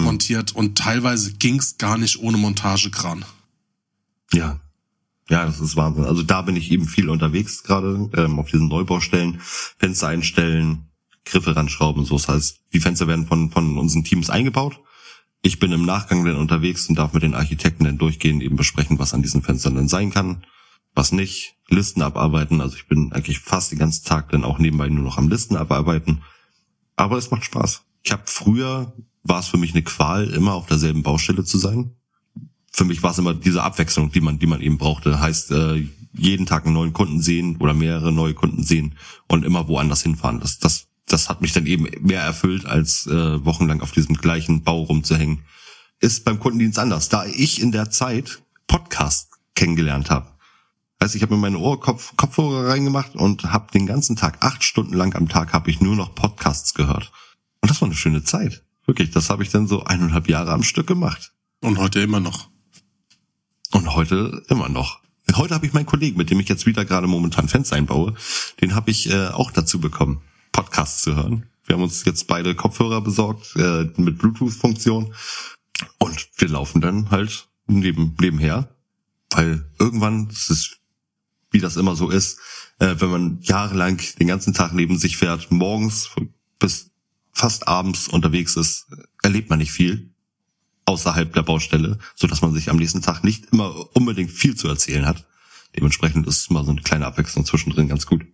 montiert und teilweise ging's gar nicht ohne Montagekran. Ja. Ja, das ist Wahnsinn. Also da bin ich eben viel unterwegs gerade ähm, auf diesen Neubaustellen. Fenster einstellen, Griffe ranschrauben. So das heißt, die Fenster werden von, von unseren Teams eingebaut. Ich bin im Nachgang dann unterwegs und darf mit den Architekten dann durchgehen, eben besprechen, was an diesen Fenstern dann sein kann, was nicht. Listen abarbeiten. Also ich bin eigentlich fast den ganzen Tag dann auch nebenbei nur noch am Listen abarbeiten. Aber es macht Spaß. Ich habe früher, war es für mich eine Qual, immer auf derselben Baustelle zu sein für mich war es immer diese Abwechslung, die man, die man eben brauchte. Heißt, äh, jeden Tag einen neuen Kunden sehen oder mehrere neue Kunden sehen und immer woanders hinfahren. Das, das, das hat mich dann eben mehr erfüllt, als äh, wochenlang auf diesem gleichen Bau rumzuhängen. Ist beim Kundendienst anders, da ich in der Zeit Podcast kennengelernt habe. Heißt, ich habe mir meine Ohr Kopf, Kopfhörer reingemacht und habe den ganzen Tag, acht Stunden lang am Tag, habe ich nur noch Podcasts gehört. Und das war eine schöne Zeit. Wirklich, das habe ich dann so eineinhalb Jahre am Stück gemacht. Und heute immer noch. Und heute immer noch. Heute habe ich meinen Kollegen, mit dem ich jetzt wieder gerade momentan Fenster einbaue, den habe ich äh, auch dazu bekommen, Podcasts zu hören. Wir haben uns jetzt beide Kopfhörer besorgt äh, mit Bluetooth-Funktion und wir laufen dann halt neben, nebenher, weil irgendwann, das ist wie das immer so ist, äh, wenn man jahrelang den ganzen Tag neben sich fährt, morgens bis fast abends unterwegs ist, erlebt man nicht viel außerhalb der Baustelle, so dass man sich am nächsten Tag nicht immer unbedingt viel zu erzählen hat. Dementsprechend ist mal so eine kleine Abwechslung zwischendrin ganz gut.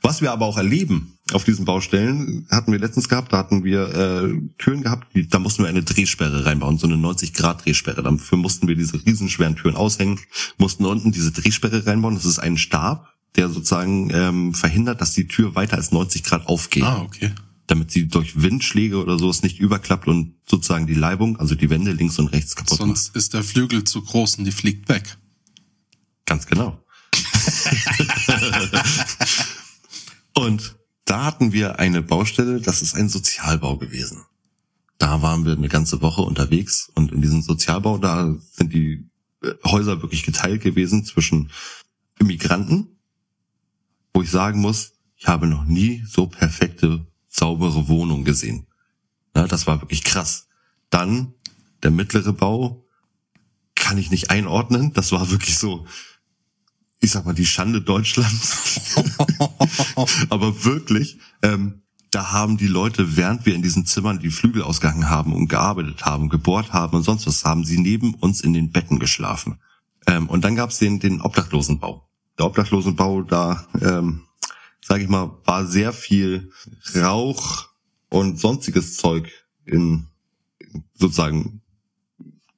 Was wir aber auch erleben auf diesen Baustellen, hatten wir letztens gehabt, da hatten wir äh, Türen gehabt, die, da mussten wir eine Drehsperre reinbauen, so eine 90-Grad-Drehsperre. Dafür mussten wir diese riesenschweren Türen aushängen, mussten unten diese Drehsperre reinbauen. Das ist ein Stab, der sozusagen ähm, verhindert, dass die Tür weiter als 90 Grad aufgeht Ah, okay. Damit sie durch Windschläge oder so es nicht überklappt und sozusagen die Leibung, also die Wände links und rechts kaputt macht. Sonst ist der Flügel zu groß und die fliegt weg. Ganz genau. und da hatten wir eine Baustelle, das ist ein Sozialbau gewesen. Da waren wir eine ganze Woche unterwegs und in diesem Sozialbau, da sind die äh, Häuser wirklich geteilt gewesen zwischen Immigranten, wo ich sagen muss, ich habe noch nie so perfekte, saubere Wohnungen gesehen. Na, das war wirklich krass. Dann der mittlere Bau, kann ich nicht einordnen. Das war wirklich so, ich sag mal, die Schande Deutschlands. Aber wirklich, ähm, da haben die Leute, während wir in diesen Zimmern die Flügel ausgehangen haben und gearbeitet haben, gebohrt haben und sonst was, haben sie neben uns in den Betten geschlafen. Ähm, und dann gab's den, den Obdachlosenbau. Der Obdachlosenbau, da, ähm, sage ich mal, war sehr viel Rauch und sonstiges Zeug in sozusagen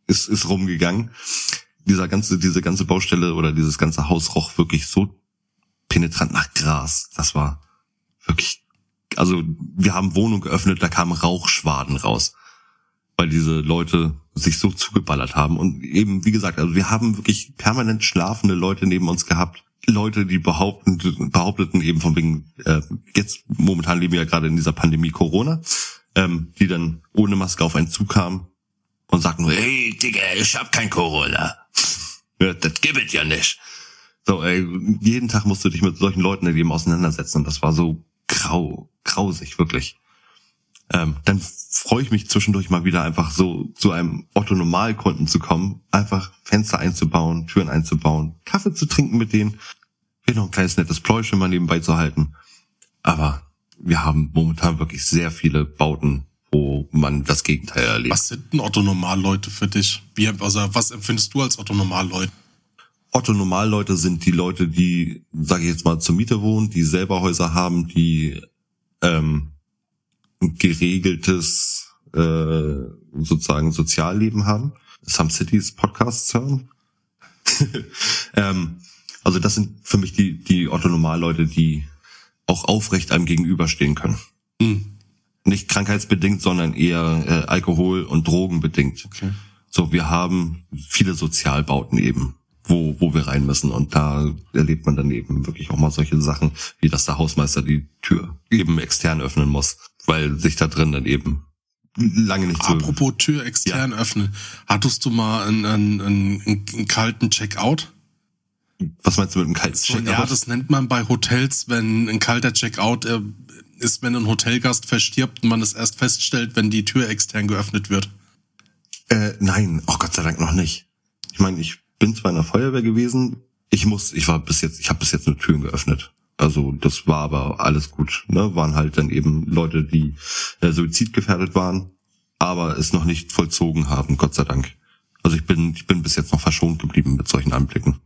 ist, ist rumgegangen. Dieser ganze, diese ganze Baustelle oder dieses ganze Haus roch wirklich so penetrant nach Gras. Das war wirklich, also wir haben Wohnung geöffnet, da kamen Rauchschwaden raus. weil diese Leute sich so zugeballert haben. Und eben, wie gesagt, also wir haben wirklich permanent schlafende Leute neben uns gehabt. Leute, die behaupten, behaupteten eben von wegen, äh, jetzt momentan leben wir ja gerade in dieser Pandemie Corona, ähm, die dann ohne Maske auf einen zukamen und sagten hey Digga, ich hab kein Corona. Ja, das gibt es ja nicht. So, ey, jeden Tag musst du dich mit solchen Leuten eben auseinandersetzen und das war so grau, grausig, wirklich. Ähm, dann freue ich mich zwischendurch mal wieder einfach so zu einem Otto-Normalkunden zu kommen, einfach Fenster einzubauen, Türen einzubauen, Kaffee zu trinken mit denen, hier noch ein kleines nettes Pläuschen mal nebenbei zu halten. Aber wir haben momentan wirklich sehr viele Bauten, wo man das Gegenteil erlebt. Was sind denn Otto-Normalleute für dich? Wie, also was empfindest du als Otto-Normalleute? Otto-Normalleute sind die Leute, die, sage ich jetzt mal, zur Miete wohnen, die selber Häuser haben, die ähm, geregeltes äh, sozusagen Sozialleben haben. Some Cities Podcasts hören. ähm, also das sind für mich die, die Otto-Normalleute, die auch aufrecht einem gegenüberstehen können. Hm. Nicht krankheitsbedingt, sondern eher äh, Alkohol- und Drogenbedingt. Okay. So, wir haben viele Sozialbauten eben, wo, wo wir rein müssen. Und da erlebt man dann eben wirklich auch mal solche Sachen, wie dass der Hausmeister die Tür eben extern öffnen muss, weil sich da drin dann eben lange nicht so... Apropos Tür extern öffnen. Hattest du mal einen, einen, einen, einen kalten Checkout? Was meinst du mit einem kalten Checkout? ja, das nennt man bei Hotels, wenn ein kalter Checkout ist, wenn ein Hotelgast verstirbt und man es erst feststellt, wenn die Tür extern geöffnet wird. Äh, nein, oh Gott sei Dank noch nicht. Ich meine, ich bin zwar in der Feuerwehr gewesen, ich muss, ich war bis jetzt, ich habe bis jetzt nur Türen geöffnet. Also das war aber alles gut. Ne? Waren halt dann eben Leute, die äh, suizidgefährdet waren, aber es noch nicht vollzogen haben, Gott sei Dank. Also ich bin, ich bin bis jetzt noch verschont geblieben mit solchen Anblicken.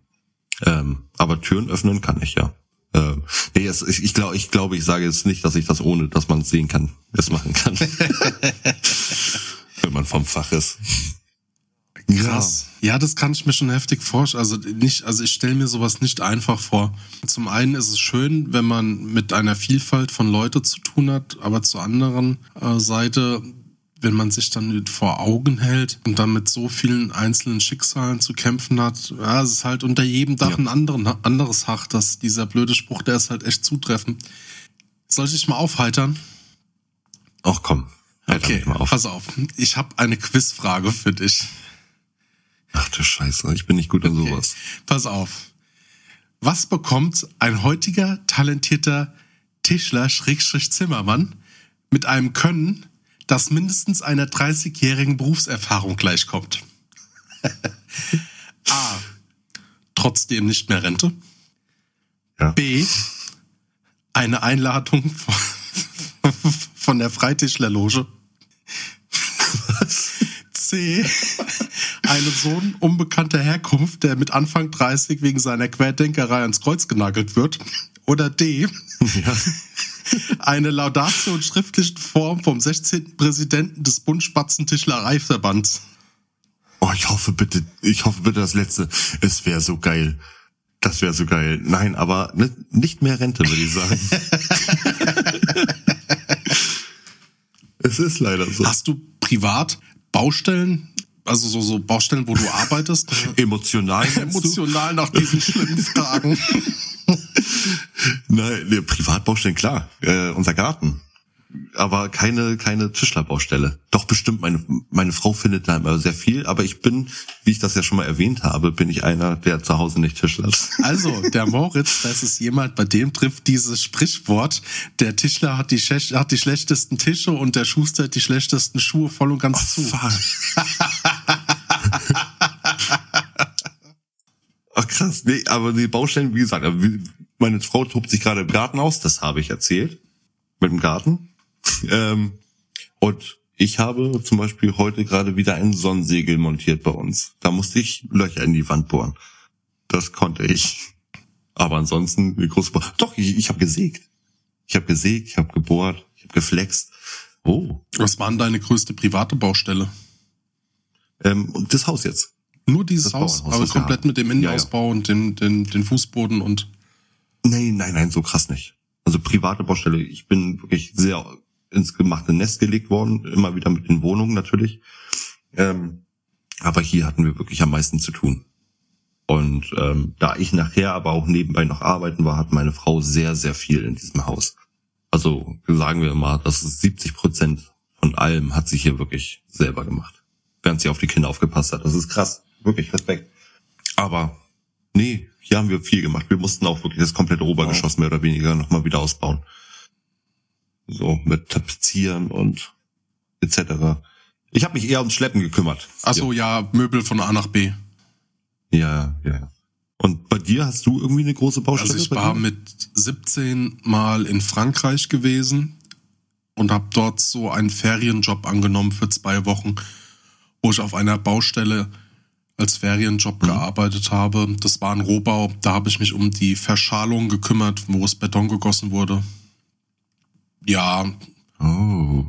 Ähm, aber Türen öffnen kann ich ja. Ähm, nee, es, ich, ich glaube, ich glaube, ich sage jetzt nicht, dass ich das ohne, dass man es sehen kann, es machen kann. Wenn man vom Fach ist. Krass. Ja, das kann ich mir schon heftig vorstellen. Also nicht, also ich stelle mir sowas nicht einfach vor. Zum einen ist es schön, wenn man mit einer Vielfalt von Leute zu tun hat, aber zur anderen äh, Seite, wenn man sich dann vor Augen hält und dann mit so vielen einzelnen Schicksalen zu kämpfen hat, ja, es ist halt unter jedem Dach Ja. ein anderen, anderes Hach. dass dieser blöde Spruch, der ist halt echt zutreffend. Soll ich dich mal aufheitern? Ach komm. Alter, Okay, mich mal auf. pass auf. Ich habe eine Quizfrage für dich. Ach du Scheiße, ich bin nicht gut in Okay. sowas. Pass auf. Was bekommt ein heutiger talentierter Tischler Schrägstrich Zimmermann mit einem Können, das mindestens einer 30-jährigen Berufserfahrung gleichkommt? A. Trotzdem nicht mehr Rente. Ja. B. Eine Einladung von, von der Freitischlerloge. C. Eine Sohn unbekannter Herkunft, der mit Anfang 30 wegen seiner Querdenkerei ans Kreuz genagelt wird. Oder D. Ja. Eine Laudatio in schriftlichen Form vom 16. Präsidenten des Bund Spatzentischlereiverbands. Oh, ich hoffe bitte, ich hoffe bitte das letzte. Es wäre so geil. Das wäre so geil. Nein, aber ne, nicht mehr Rente, würde ich sagen. es ist leider so. Hast du privat Baustellen, also so, so Baustellen, wo du arbeitest? Emotional. Emotional nach diesen schlimmen Fragen. Nein, ne, Privatbaustellen, klar. Äh, unser Garten. Aber keine, keine Tischlerbaustelle. Doch bestimmt, meine, meine Frau findet da immer sehr viel, aber ich bin, wie ich das ja schon mal erwähnt habe, bin ich einer, der zu Hause nicht tischlert. Also, der Moritz, das ist jemand, bei dem trifft dieses Sprichwort, der Tischler hat die, hat die schlechtesten Tische und der Schuster hat die schlechtesten Schuhe voll und ganz zu. Fuck. Ach krass, nee, aber die Baustellen, wie gesagt, wie- meine Frau tobt sich gerade im Garten aus, das habe ich erzählt, mit dem Garten. Ähm, und ich habe zum Beispiel heute gerade wieder ein Sonnensegel montiert bei uns. Da musste ich Löcher in die Wand bohren. Das konnte ich. Aber ansonsten eine große Ba- Doch, ich, ich habe gesägt. Ich habe gesägt, ich habe gebohrt, ich habe geflext. Oh, Was war denn deine größte private Baustelle? ähm, und das Haus jetzt. Nur dieses Haus, Bauernhaus, aber komplett ja. mit dem Innenausbau und den, den, den Fußboden und Nein, nein, nein, so krass nicht. Also private Baustelle, ich bin wirklich sehr ins gemachte Nest gelegt worden, immer wieder mit den Wohnungen natürlich. Ähm, aber hier hatten wir wirklich am meisten zu tun. Und ähm, da ich nachher aber auch nebenbei noch arbeiten war, hat meine Frau sehr, sehr viel in diesem Haus. Also sagen wir mal, das ist 70 Prozent von allem hat sie hier wirklich selber gemacht. Während sie auf die Kinder aufgepasst hat. Das ist krass. Wirklich Respekt. Aber nee, hier haben wir viel gemacht. Wir mussten auch wirklich das komplette Obergeschoss mehr oder weniger nochmal wieder ausbauen. So mit Tapezieren und etc. Ich habe mich eher ums Schleppen gekümmert. Ach so, ja. Möbel von A nach B. Ja, ja, ja. Und bei dir hast du irgendwie eine große Baustelle? Also ich war mit 17 Mal in Frankreich gewesen und habe dort so einen Ferienjob angenommen für zwei Wochen, wo ich auf einer Baustelle als Ferienjob Mhm. gearbeitet habe. Das war ein Rohbau. Da habe ich mich um die Verschalung gekümmert, wo es Beton gegossen wurde. Ja, Oh.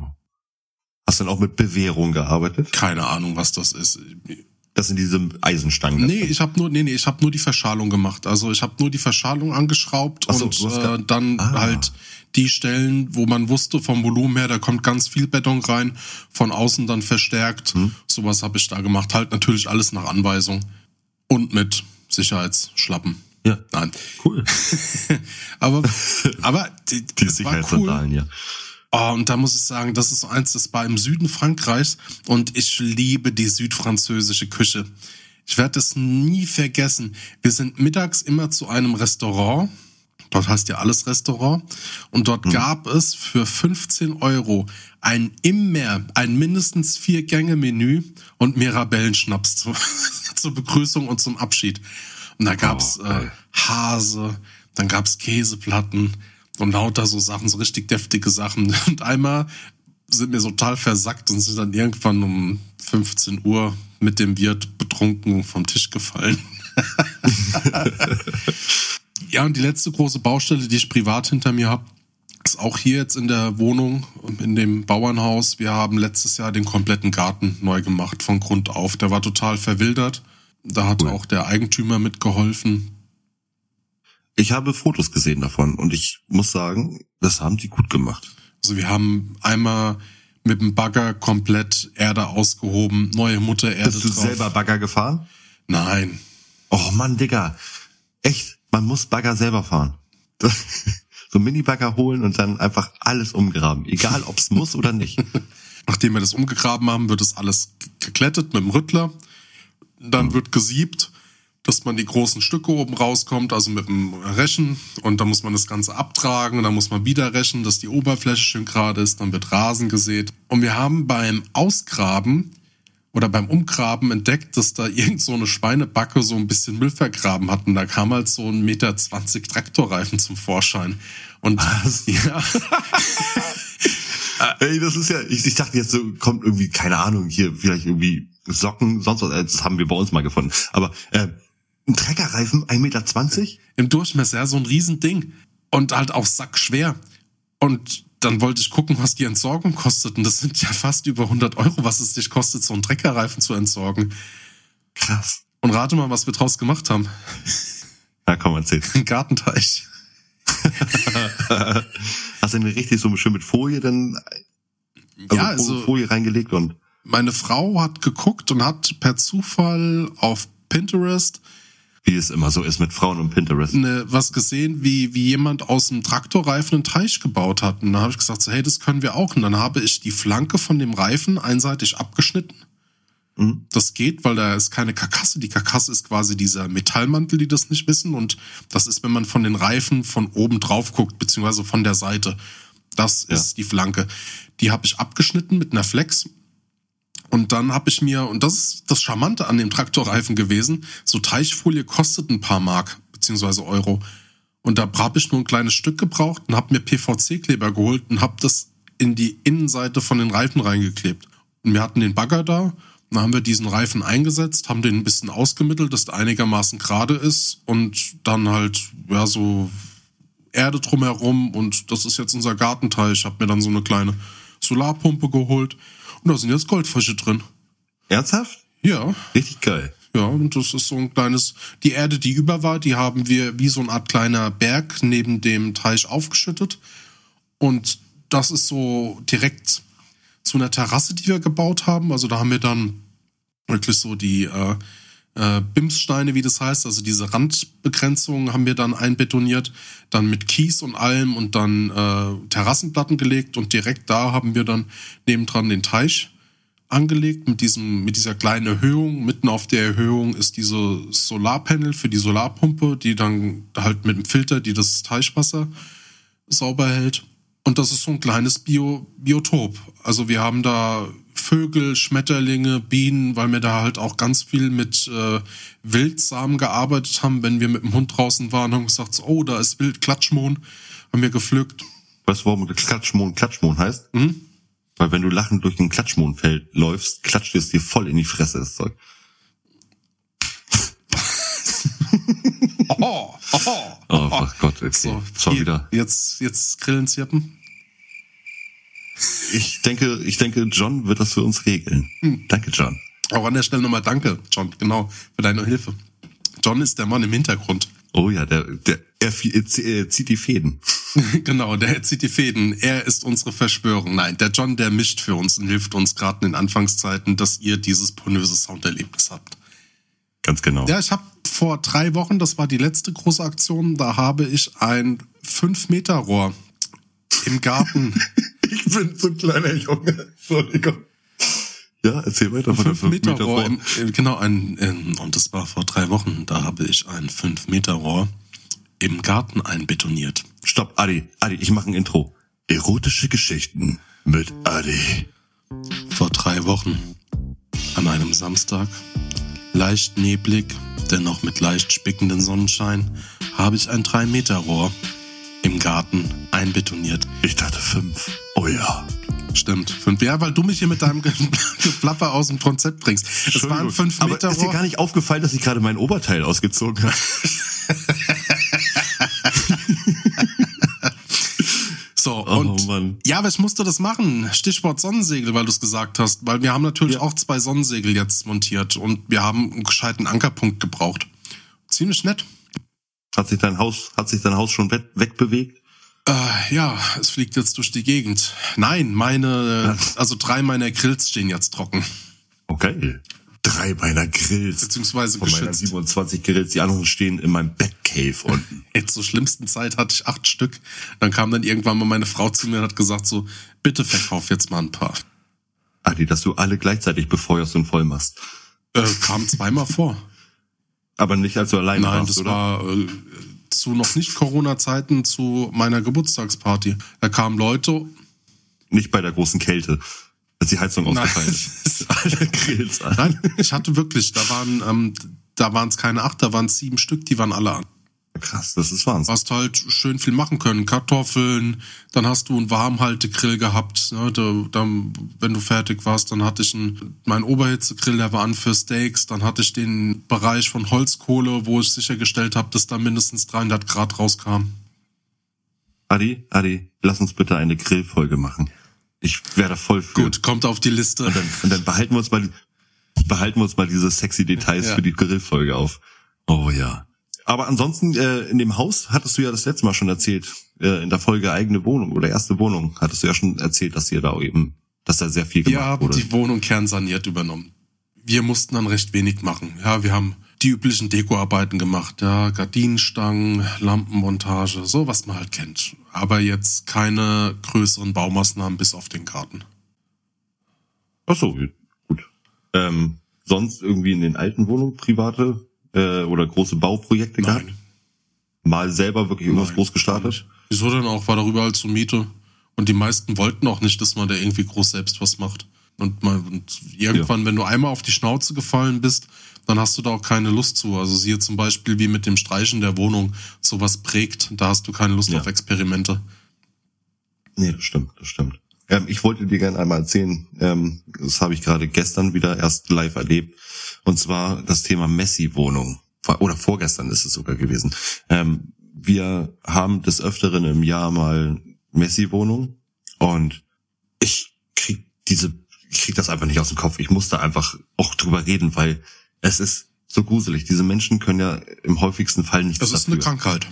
Hast du dann auch mit Bewährung gearbeitet? keine Ahnung, was das ist. Das sind diese Eisenstangen. Nee, ich habe nur nee, nee, ich habe nur die Verschalung gemacht. Also ich habe nur die Verschalung angeschraubt so, und äh, dann Ah. halt die Stellen, wo man wusste vom Volumen her, da kommt ganz viel Beton rein, von außen dann verstärkt. Hm. Sowas habe ich da gemacht. Halt natürlich alles nach Anweisung und mit Sicherheitsschlappen. Ja, Nein, cool. aber aber die, Die das war cool. Ja. Oh, und da muss ich sagen, das ist so eins, das war im Süden Frankreichs und ich liebe die südfranzösische Küche. Ich werde es nie vergessen. Wir sind mittags immer zu einem Restaurant. Dort heißt ja alles Restaurant. Und dort gab es für 15 Euro ein immer, ein mindestens vier Gänge Menü und Mirabellenschnaps zu, zur Begrüßung und zum Abschied. Und da gab's Oh, äh. Hase, dann gab's Käseplatten und lauter so Sachen, so richtig deftige Sachen. Und einmal sind wir total versackt und sind dann irgendwann um 15 Uhr mit dem Wirt betrunken vom Tisch gefallen. ja, und die letzte große Baustelle, die ich privat hinter mir habe, ist auch hier jetzt in der Wohnung, in dem Bauernhaus. Wir haben letztes Jahr den kompletten Garten neu gemacht, von Grund auf. Der war total verwildert. Da hat Cool. auch der Eigentümer mitgeholfen. Ich habe Fotos gesehen davon und ich muss sagen, das haben die gut gemacht. Also wir haben einmal mit dem Bagger komplett Erde ausgehoben, neue Muttererde Bist du drauf. selber Bagger gefahren? Nein. Oh Mann, Digga. Echt, man muss Bagger selber fahren. so einen Mini-Bagger holen und dann einfach alles umgraben. Egal, ob's muss oder nicht. Nachdem wir das umgegraben haben, wird das alles geklettet mit dem Rüttler. Dann wird gesiebt, dass man die großen Stücke oben rauskommt, also mit dem Rechen. Und dann muss man das Ganze abtragen und dann muss man wieder rechen, dass die Oberfläche schön gerade ist. Dann wird Rasen gesät. Und wir haben beim Ausgraben oder beim Umgraben entdeckt, dass da irgend so eine Schweinebacke so ein bisschen Müll vergraben hat. Und da kam halt so ein Meter zwanzig Traktorreifen zum Vorschein. Und Was? ja, Ey, das ist ja, ich, ich dachte jetzt so, kommt irgendwie, keine Ahnung, hier vielleicht irgendwie Socken, sonst was, äh, das haben wir bei uns mal gefunden. Aber äh, ein Treckerreifen, 1,20 Meter? im Durchmesser, ja, so ein Riesending. Und halt auch sackschwer. Und dann wollte ich gucken, was die Entsorgung kostet. Und das sind ja fast über 100 Euro, was es dich kostet, so einen Treckerreifen zu entsorgen. Krass. Und rate mal, was wir draus gemacht haben. Na komm, erzähl. Ein Gartenteich. Hast du den richtig so schön mit Folie dann, also, ja, also Folie reingelegt und meine Frau hat geguckt und hat per Zufall auf Pinterest wie es immer so ist mit Frauen und Pinterest. ne, was gesehen, wie, wie jemand aus dem Traktorreifen einen Teich gebaut hat. Und da habe ich gesagt, so, hey, das können wir auch. Und dann habe ich die Flanke von dem Reifen einseitig abgeschnitten. Mhm. Das geht, weil da ist keine Karkasse. Die Karkasse ist quasi dieser Metallmantel, die das nicht wissen. Und das ist, wenn man von den Reifen von oben drauf guckt, beziehungsweise von der Seite. Das Ja. ist die Flanke. Die habe ich abgeschnitten mit einer Flex. Und dann habe ich mir, und das ist das Charmante an dem Traktorreifen gewesen, so Teichfolie kostet ein paar Mark, beziehungsweise Euro. Und da habe ich nur ein kleines Stück gebraucht und habe mir PVC-Kleber geholt und habe das in die Innenseite von den Reifen reingeklebt. Und wir hatten den Bagger da, dann haben wir diesen Reifen eingesetzt, haben den ein bisschen ausgemittelt, dass der einigermaßen gerade ist und dann halt, ja, so Erde drumherum und das ist jetzt unser Gartenteich. Ich habe mir dann so eine kleine Solarpumpe geholt und da sind jetzt Goldfische drin. Ernsthaft? Ja, Richtig geil. ja, und das ist so ein kleines, die Erde, die über war, die haben wir wie so eine Art kleiner Berg neben dem Teich aufgeschüttet. Und das ist so direkt zu einer Terrasse, die wir gebaut haben. Also da haben wir dann wirklich so die äh, äh, Bimssteine, wie das heißt, also diese Randbegrenzung haben wir dann einbetoniert, dann mit Kies und allem und dann äh, Terrassenplatten gelegt und direkt da haben wir dann nebendran den Teich angelegt mit diesem mit dieser kleinen Erhöhung. Mitten auf der Erhöhung ist diese Solarpanel für die Solarpumpe, die dann halt mit dem Filter, die das Teichwasser sauber hält. Und das ist so ein kleines Bio Biotop. Also wir haben da Vögel, Schmetterlinge, Bienen, weil wir da halt auch ganz viel mit äh, Wildsamen gearbeitet haben. Wenn wir mit dem Hund draußen waren, haben gesagt, oh, da ist Wild Klatschmohn, haben wir gepflückt. Weißt du, warum Klatschmohn Klatschmohn heißt? Mhm. Weil wenn du lachend durch den Klatschmohnfeld läufst, klatscht es dir voll in die Fresse, das Zeug. Oh, oh, Oh, ach Gott, okay. So, hier, wieder. Jetzt, jetzt Grillen zirpen. Ich denke, ich denke, John wird das für uns regeln. Hm. Danke, John. Auch an der Stelle nochmal danke, John, genau, für deine Hilfe. John ist der Mann im Hintergrund. Oh ja, der, der, er, zieht die Fäden. genau, der zieht die Fäden. Er ist unsere Verschwörung. Nein, der John, der mischt für uns und hilft uns gerade in den Anfangszeiten, dass ihr dieses pornöse Sounderlebnis habt. Ganz genau. Ja, ich habe vor drei Wochen, das war die letzte große Aktion, da habe ich ein 5-Meter-Rohr im Garten. Ich bin so ein kleiner Junge. Entschuldigung. Ja, erzähl weiter von der 5 Meter 5 Rohr, im, äh, genau, ein, ähm, und das war vor drei Wochen, da habe ich ein 5 Meter Rohr im Garten einbetoniert. Stopp, Adi, Adi, ich mache ein Intro. Erotische Geschichten mit Adi. Vor drei Wochen, an einem Samstag, leicht neblig, dennoch mit leicht spickenden Sonnenschein, habe ich ein 3 Meter Rohr im Garten einbetoniert. Ich dachte fünf. Oh ja. Stimmt, fünf. Ja, weil du mich hier mit deinem Ge- Geplapper aus dem Konzept bringst. Es war ein 5 Aber Meter ist dir gar nicht aufgefallen, dass ich gerade mein Oberteil ausgezogen habe? So, Oh, und Mann. ja, aber ich musste das machen. Stichwort Sonnensegel, weil du es gesagt hast. Weil wir haben natürlich Ja. auch zwei Sonnensegel jetzt montiert und wir haben einen gescheiten Ankerpunkt gebraucht. Ziemlich nett. Hat sich dein Haus, hat sich dein Haus schon weg, wegbewegt? Äh, ja, es fliegt jetzt durch die Gegend. Nein, meine, also drei meiner Grills stehen jetzt trocken. Okay. Drei meiner Grills. Beziehungsweise Von geschützt. 27 Grills. Die anderen stehen in meinem Batcave unten. Jetzt zur schlimmsten Zeit hatte ich acht Stück. Dann kam dann irgendwann mal meine Frau zu mir und hat gesagt so, bitte verkauf jetzt mal ein paar. Adi, dass du alle gleichzeitig befeuerst und voll machst. Äh, kam zweimal vor. Aber nicht als du alleine Nein, warst, das oder? war äh, zu noch nicht Corona-Zeiten zu meiner Geburtstagsparty. Da kamen Leute. Nicht bei der großen Kälte, als die Heizung Nein. ausgefallen ist. Nein, ich hatte wirklich, da waren, ähm, da waren es keine acht, da waren es sieben Stück, die waren alle an. Krass, das ist Du Wahnsinn. hast halt schön viel machen können. Kartoffeln, dann hast du einen Warmhaltegrill gehabt. Ne? Da, dann, wenn du fertig warst, dann hatte ich einen, meinen Oberhitzegrill, der war an für Steaks. Dann hatte ich den Bereich von Holzkohle, wo ich sichergestellt habe, dass da mindestens 300 Grad rauskam. Adi, Adi, lass uns bitte eine Grillfolge machen. Ich wäre da voll für. Gut, kommt auf die Liste. Und dann, und dann behalten wir uns mal, behalten wir uns mal diese sexy Details Ja. für die Grillfolge auf. Oh ja. Aber ansonsten, äh, in dem Haus hattest du ja das letzte Mal schon erzählt, äh, in der Folge eigene Wohnung oder erste Wohnung, hattest du ja schon erzählt, dass ihr da eben, dass da sehr viel Wir gemacht haben wurde. die Wohnung kernsaniert übernommen. Wir mussten dann recht wenig machen. Ja, wir haben die üblichen Dekoarbeiten gemacht. Ja, Gardinenstangen, Lampenmontage, so was man halt kennt. Aber jetzt keine größeren Baumaßnahmen bis auf den Garten. Ach so, gut. Ähm, sonst irgendwie in den alten Wohnungen private äh, oder große Bauprojekte gehabt? Nein. Mal selber wirklich irgendwas Nein, groß gestartet? Wieso denn auch? War darüber halt zur Miete. Und die meisten wollten auch nicht, dass man da irgendwie groß selbst was macht. Und, man, und irgendwann, wenn du einmal auf die Schnauze gefallen bist, dann hast du da auch keine Lust zu. Also siehe zum Beispiel wie mit dem Streichen der Wohnung, sowas prägt, da hast du keine Lust Ja. auf Experimente. Nee, das stimmt, das stimmt. Ähm, ich wollte dir gerne einmal erzählen, ähm, das habe ich gerade gestern wieder erst live erlebt, und zwar das Thema Messi-Wohnung. Oder vorgestern ist es sogar gewesen. Ähm, wir haben des Öfteren im Jahr mal Messi-Wohnung und ich krieg diese, ich krieg das einfach nicht aus dem Kopf. Ich musste einfach auch drüber reden, weil es ist so gruselig. Diese Menschen können ja im häufigsten Fall nichts Das ist dafür. eine Krankheit.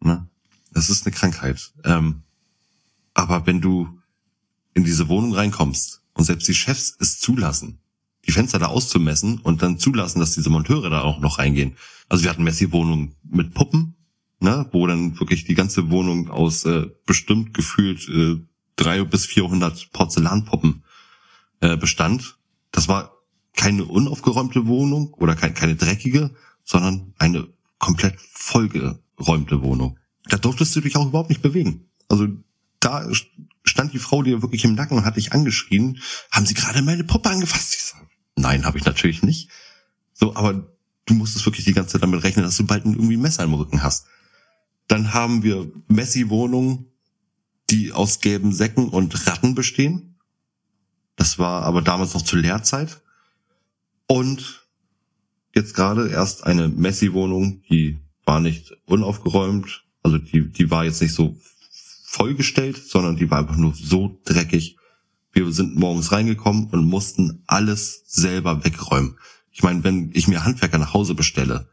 Ne? Das ist eine Krankheit. Ähm, Aber wenn du in diese Wohnung reinkommst und selbst die Chefs es zulassen, die Fenster da auszumessen und dann zulassen, dass diese Monteure da auch noch reingehen. Also wir hatten Messi-Wohnungen mit Puppen, ne, wo dann wirklich die ganze Wohnung aus äh, bestimmt gefühlt äh, drei bis vierhundert Porzellanpuppen äh, bestand. Das war keine unaufgeräumte Wohnung oder kein, keine dreckige, sondern eine komplett vollgeräumte Wohnung. Da durftest du dich auch überhaupt nicht bewegen. Also da stand die Frau dir wirklich im Nacken und hat dich angeschrien, haben sie gerade meine Puppe angefasst? Ich sag, nein, habe ich natürlich nicht. So, aber du musstest wirklich die ganze Zeit damit rechnen, dass du bald irgendwie ein Messer im Rücken hast. Dann haben wir Messi-Wohnungen, die aus gelben Säcken und Ratten bestehen. Das war aber damals noch zur Lehrzeit. Und jetzt gerade erst eine Messi-Wohnung, die war nicht unaufgeräumt, also die, die war jetzt nicht so vollgestellt, sondern die war einfach nur so dreckig. Wir sind morgens reingekommen und mussten alles selber wegräumen. Ich meine, wenn ich mir Handwerker nach Hause bestelle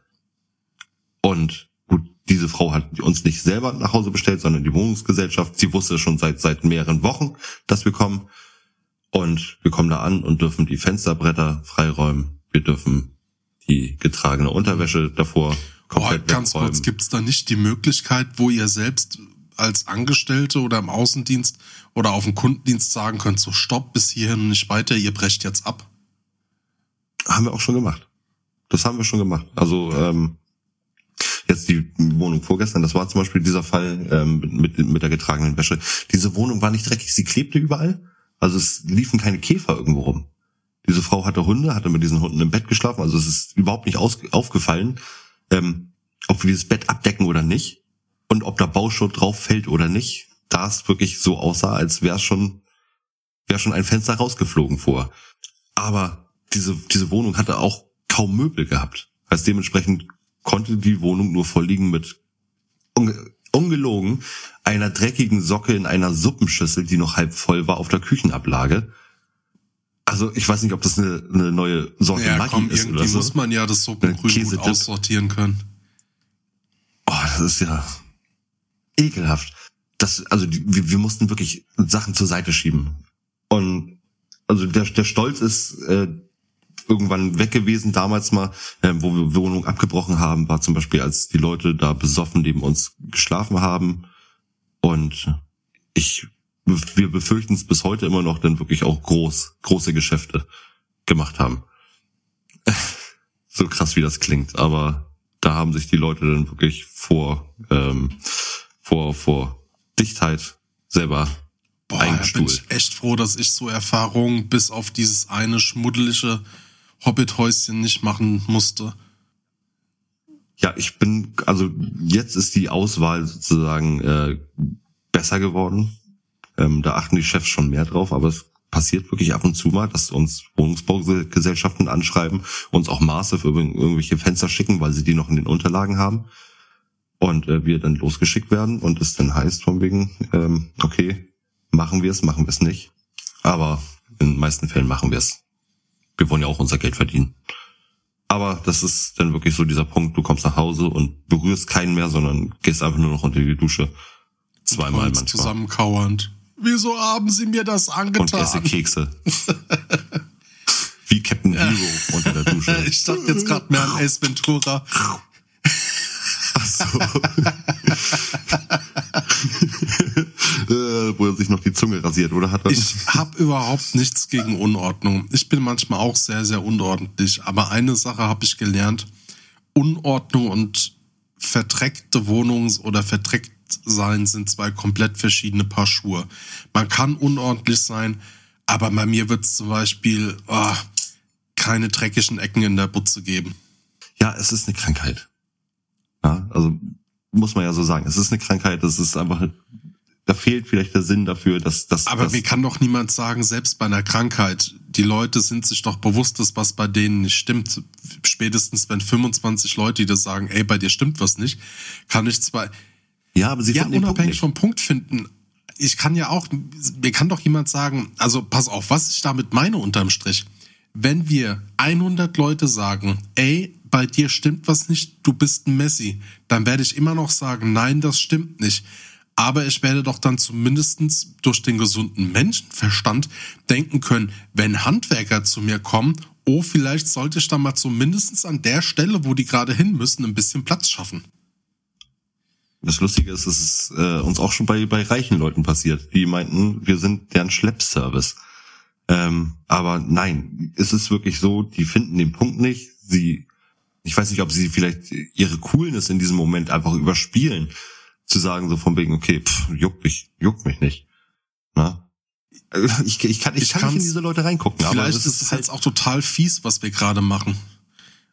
und gut, diese Frau hat uns nicht selber nach Hause bestellt, sondern die Wohnungsgesellschaft. Sie wusste schon seit, seit mehreren Wochen, dass wir kommen. Und wir kommen da an und dürfen die Fensterbretter freiräumen. Wir dürfen die getragene Unterwäsche davor komplett Boah, ganz wegräumen. kurz, gibt's da nicht die Möglichkeit, wo ihr selbst als Angestellte oder im Außendienst oder auf dem Kundendienst sagen könnt, so stopp bis hierhin nicht weiter, ihr brecht jetzt ab? Haben wir auch schon gemacht. Das haben wir schon gemacht. Also ähm, jetzt die Wohnung vorgestern, das war zum Beispiel dieser Fall ähm, mit, mit der getragenen Wäsche. Diese Wohnung war nicht dreckig, sie klebte überall. Also es liefen keine Käfer irgendwo rum. Diese Frau hatte Hunde, hatte mit diesen Hunden im Bett geschlafen, also es ist überhaupt nicht aus, aufgefallen, ähm, ob wir dieses Bett abdecken oder nicht und ob da Bauschutt drauf fällt oder nicht. Da es wirklich so aussah, als wäre schon, wäre schon ein Fenster rausgeflogen vor. Aber diese, diese Wohnung hatte auch kaum Möbel gehabt. Heißt dementsprechend konnte die Wohnung nur vorliegen mit unge ungelogen einer dreckigen Socke in einer Suppenschüssel, die noch halb voll war auf der Küchenablage. Also ich weiß nicht, ob das eine, eine neue Sorte Ja, Maggi komm, ist irgendwie oder so. muss man ja das Suppengrün gut aussortieren können. Oh, das ist ja ekelhaft. Das, also die, wir, wir mussten wirklich Sachen zur Seite schieben. Und also der, der Stolz ist äh, irgendwann weg gewesen, damals mal, äh, wo wir Wohnung abgebrochen haben, war zum Beispiel, als die Leute da besoffen neben uns geschlafen haben. Und ich, wir befürchten es bis heute immer noch, dann wirklich auch groß, große Geschäfte gemacht haben. so krass wie das klingt, aber da haben sich die Leute dann wirklich vor, ähm, vor, vor Dichtheit selber Boah, bin eingestuhlt. ich echt froh, dass ich so Erfahrungen bis auf dieses eine schmuddelige Hobbithäuschen nicht machen musste. Ja, ich bin, also jetzt ist die Auswahl sozusagen äh, besser geworden. Ähm, da achten die Chefs schon mehr drauf, aber es passiert wirklich ab und zu mal, dass uns Wohnungsbaugesellschaften anschreiben, uns auch Maße für irgend- irgendwelche Fenster schicken, weil sie die noch in den Unterlagen haben. Und äh, wir dann losgeschickt werden und es dann heißt von wegen, ähm, okay, machen wir es, machen wir es nicht. Aber in den meisten Fällen machen wir es. Wir wollen ja auch unser Geld verdienen. Aber das ist dann wirklich so dieser Punkt, du kommst nach Hause und berührst keinen mehr, sondern gehst einfach nur noch unter die Dusche. Zweimal Und manchmal. zusammenkauernd. Wieso haben sie mir das Und angetan? esse Kekse. Wie Captain Hero unter der Dusche. Ich dachte jetzt gerade mehr an Ace Ventura. Ach so. äh, wo er sich noch die Zunge rasiert, oder hat? Ich habe überhaupt nichts gegen Unordnung. Ich bin manchmal auch sehr, sehr unordentlich. Aber eine Sache habe ich gelernt. Unordnung und verdreckte Wohnungs- oder verdreckt sein sind zwei komplett verschiedene Paar Schuhe. Man kann unordentlich sein, aber bei mir wird es zum Beispiel ah, keine dreckigen Ecken in der Butze geben. Ja, es ist eine Krankheit. Ja, also muss man ja so sagen. Es ist eine Krankheit, es ist einfach, da fehlt vielleicht der Sinn dafür, dass, dass, Aber dass mir kann doch niemand sagen, selbst bei einer Krankheit, die Leute sind sich doch bewusst, dass was bei denen nicht stimmt. Spätestens wenn 25 Leute, die das sagen, ey, bei dir stimmt was nicht, kann ich zwar, ja, aber sie ja, Punkt unabhängig nicht. vom Punkt finden. Ich kann ja auch, mir kann doch jemand sagen, also pass auf, was ich damit meine unterm Strich. Wenn wir 100 Leute sagen, ey, bei dir stimmt was nicht, du bist ein Messi, dann werde ich immer noch sagen, nein, das stimmt nicht. Aber ich werde doch dann zumindestens durch den gesunden Menschenverstand denken können, wenn Handwerker zu mir kommen, oh, vielleicht sollte ich da mal zumindestens an der Stelle, wo die gerade hin müssen, ein bisschen Platz schaffen. Das Lustige ist, es ist äh, uns auch schon bei, bei reichen Leuten passiert. Die meinten, wir sind deren Schleppservice. Ähm, aber nein, es ist wirklich so, die finden den Punkt nicht. Sie, ich weiß nicht, ob sie vielleicht ihre Coolness in diesem Moment einfach überspielen, zu sagen so von wegen, okay, pff, juckt mich, juckt mich nicht. Na? Ich, ich kann, ich, ich kann nicht in diese Leute reingucken. Vielleicht aber das ist es halt jetzt auch total fies, was wir gerade machen.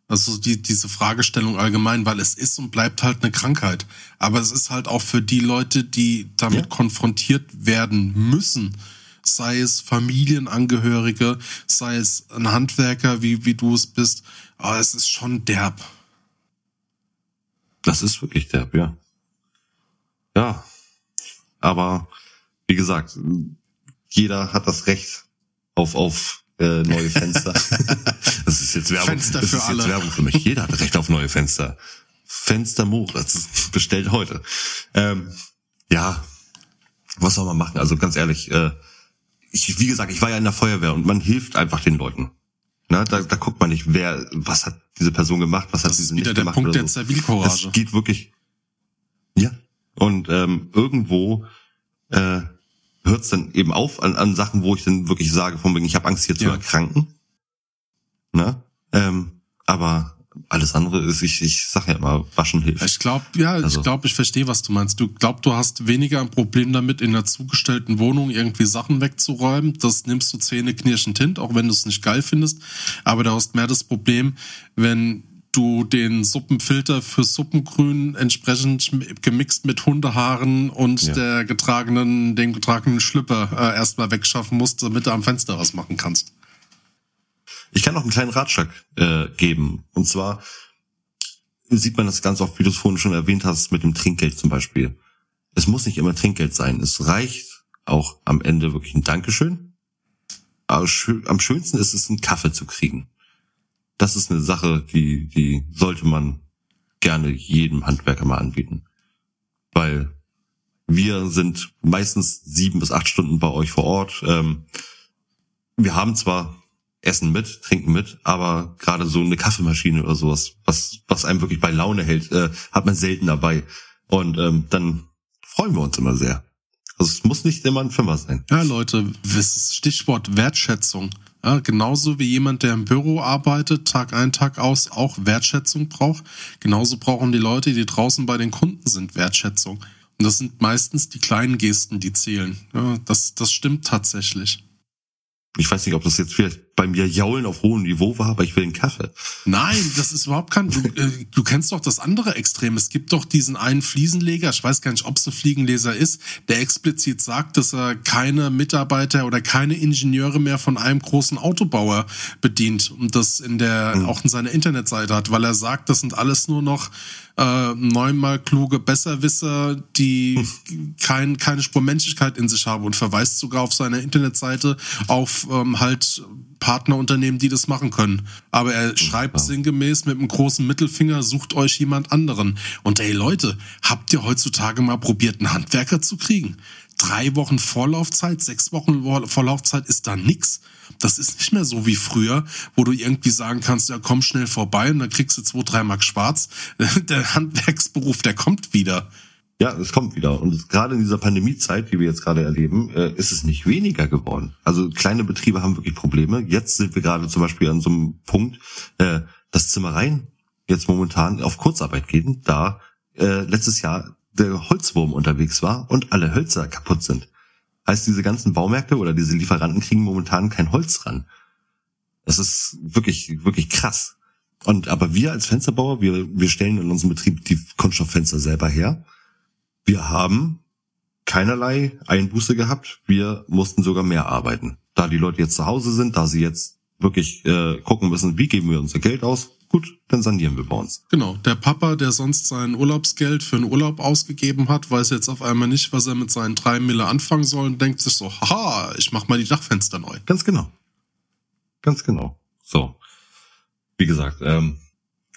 Also die, diese Fragestellung allgemein, weil es ist und bleibt halt eine Krankheit. Aber es ist halt auch für die Leute, die damit ja. konfrontiert werden müssen, sei es Familienangehörige, sei es ein Handwerker, wie, wie du es bist, aber es ist schon derb. Das ist wirklich derb, ja. Ja. Aber wie gesagt, jeder hat das Recht auf, auf äh, neue Fenster. das ist jetzt Werbung. Fenster das für ist alle. jetzt Werbung für mich. Jeder hat Recht auf neue Fenster. Fenster Moritz bestellt heute. Ähm, ja, was soll man machen? Also ganz ehrlich, äh, ich, wie gesagt, ich war ja in der Feuerwehr und man hilft einfach den Leuten. Na, da, da guckt man nicht, wer, was hat diese Person gemacht, was das hat diese nicht gemacht. Das ist wieder der Punkt der Zivilcourage. Es geht wirklich, ja. Und ähm, irgendwo äh, hört es dann eben auf an, an Sachen, wo ich dann wirklich sage, von wegen, ich habe Angst hier zu ja. erkranken. Na? Ähm, aber alles andere ist, ich, ich sag ja immer, waschen hilft. Ich glaube, ja, also. ich glaube, ich verstehe, was du meinst. Du glaubst, du hast weniger ein Problem damit, in einer zugestellten Wohnung irgendwie Sachen wegzuräumen. Das nimmst du Zähne knirschend hin, auch wenn du es nicht geil findest. Aber du hast mehr das Problem, wenn du den Suppenfilter für Suppengrün entsprechend gemixt mit Hundehaaren und ja. der getragenen, dem getragenen Schlüpper äh, erstmal wegschaffen musst, damit du am Fenster was machen kannst. Ich kann noch einen kleinen Ratschlag äh, geben. Und zwar sieht man das ganz oft, wie du es vorhin schon erwähnt hast, mit dem Trinkgeld zum Beispiel. Es muss nicht immer Trinkgeld sein. Es reicht auch am Ende wirklich ein Dankeschön. Aber am schönsten ist es, einen Kaffee zu kriegen das ist eine Sache, die, die sollte man gerne jedem Handwerker mal anbieten. Weil wir sind meistens sieben bis acht Stunden bei euch vor Ort. Ähm, wir haben zwar Essen mit, Trinken mit, aber gerade so eine Kaffeemaschine oder sowas, was, was einem wirklich bei Laune hält, äh, hat man selten dabei. Und ähm, dann freuen wir uns immer sehr. Also es muss nicht immer ein Firma sein. Ja, Leute, Stichwort Wertschätzung. Ja, genauso wie jemand, der im Büro arbeitet, Tag ein, Tag aus, auch Wertschätzung braucht. Genauso brauchen die Leute, die draußen bei den Kunden sind, Wertschätzung. Und das sind meistens die kleinen Gesten, die zählen. Ja, das, das stimmt tatsächlich. Ich weiß nicht, ob das jetzt vielleicht bei mir Jaulen auf hohem Niveau war, aber ich will einen Kaffee. Nein, das ist überhaupt kein. Du, äh, du kennst doch das andere Extrem. Es gibt doch diesen einen Fliesenleger, ich weiß gar nicht, ob es ein Fliegenleser ist, der explizit sagt, dass er keine Mitarbeiter oder keine Ingenieure mehr von einem großen Autobauer bedient und das in der mhm. auch in seiner Internetseite hat, weil er sagt, das sind alles nur noch äh, neunmal kluge Besserwisser, die hm. kein, keine Spur Menschlichkeit in sich haben und verweist sogar auf seiner Internetseite auf ähm, halt Partnerunternehmen, die das machen können. Aber er schreibt ja. sinngemäß mit einem großen Mittelfinger, sucht euch jemand anderen. Und ey Leute, habt ihr heutzutage mal probiert, einen Handwerker zu kriegen? Drei Wochen Vorlaufzeit, sechs Wochen Vorlaufzeit ist da nix. Das ist nicht mehr so wie früher, wo du irgendwie sagen kannst, ja, komm schnell vorbei und dann kriegst du zwei, drei Mark schwarz. Der Handwerksberuf, der kommt wieder. Ja, es kommt wieder. Und gerade in dieser Pandemiezeit, die wir jetzt gerade erleben, äh, ist es nicht weniger geworden. Also kleine Betriebe haben wirklich Probleme. Jetzt sind wir gerade zum Beispiel an so einem Punkt, äh, dass Zimmereien jetzt momentan auf Kurzarbeit gehen, da äh, letztes Jahr der Holzwurm unterwegs war und alle Hölzer kaputt sind. Heißt, diese ganzen Baumärkte oder diese Lieferanten kriegen momentan kein Holz ran. Das ist wirklich, wirklich krass. Und aber wir als Fensterbauer, wir, wir stellen in unserem Betrieb die Kunststofffenster selber her. Wir haben keinerlei Einbuße gehabt. Wir mussten sogar mehr arbeiten. Da die Leute jetzt zu Hause sind, da sie jetzt wirklich äh, gucken müssen, wie geben wir unser Geld aus, Gut, dann sanieren wir bei uns. Genau. Der Papa, der sonst sein Urlaubsgeld für einen Urlaub ausgegeben hat, weiß jetzt auf einmal nicht, was er mit seinen drei Mille anfangen soll und denkt sich so, haha, ich mach mal die Dachfenster neu. Ganz genau. Ganz genau. So. Wie gesagt, ähm,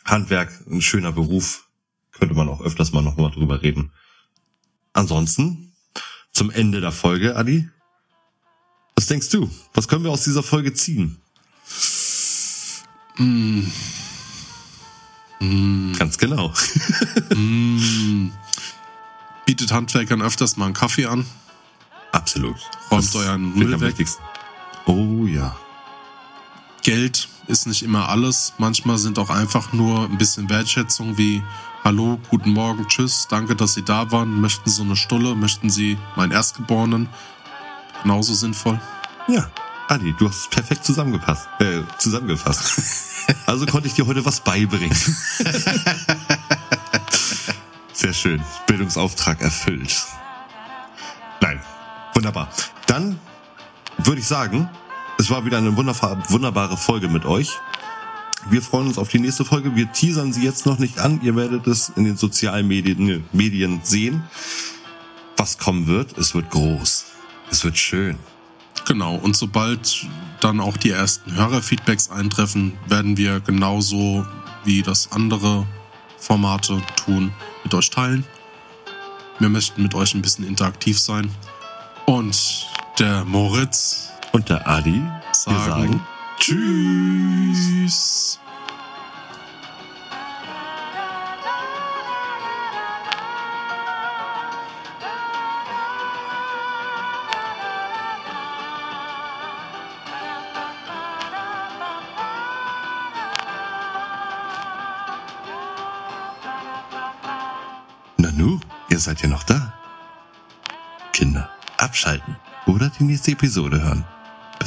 Handwerk, ein schöner Beruf. Könnte man auch öfters mal nochmal drüber reden. Ansonsten zum Ende der Folge, Adi. Was denkst du? Was können wir aus dieser Folge ziehen? Mm. Mm. Ganz genau. mm. Bietet Handwerkern öfters mal einen Kaffee an. Absolut. Räumt das euren Müll weg. Oh ja. Geld ist nicht immer alles. Manchmal sind auch einfach nur ein bisschen Wertschätzung wie Hallo, guten Morgen, tschüss, danke, dass Sie da waren. Möchten Sie eine Stulle? Möchten Sie meinen Erstgeborenen? Genauso sinnvoll. Ja, Adi, du hast es perfekt zusammengepasst, äh, zusammengefasst. Also konnte ich dir heute was beibringen. Sehr schön. Bildungsauftrag erfüllt. Nein, wunderbar. Dann würde ich sagen, es war wieder eine wunderbare Folge mit euch. Wir freuen uns auf die nächste Folge. Wir teasern sie jetzt noch nicht an. Ihr werdet es in den sozialen Medien, Medien sehen. Was kommen wird, es wird groß. Es wird schön. Genau, und sobald dann auch die ersten Hörerfeedbacks eintreffen, werden wir genauso wie das andere Formate tun, mit euch teilen. Wir möchten mit euch ein bisschen interaktiv sein. Und der Moritz und der Adi sagen, sagen Tschüss. Nanu, ihr seid ja noch da. Kinder, abschalten oder die nächste Episode hören.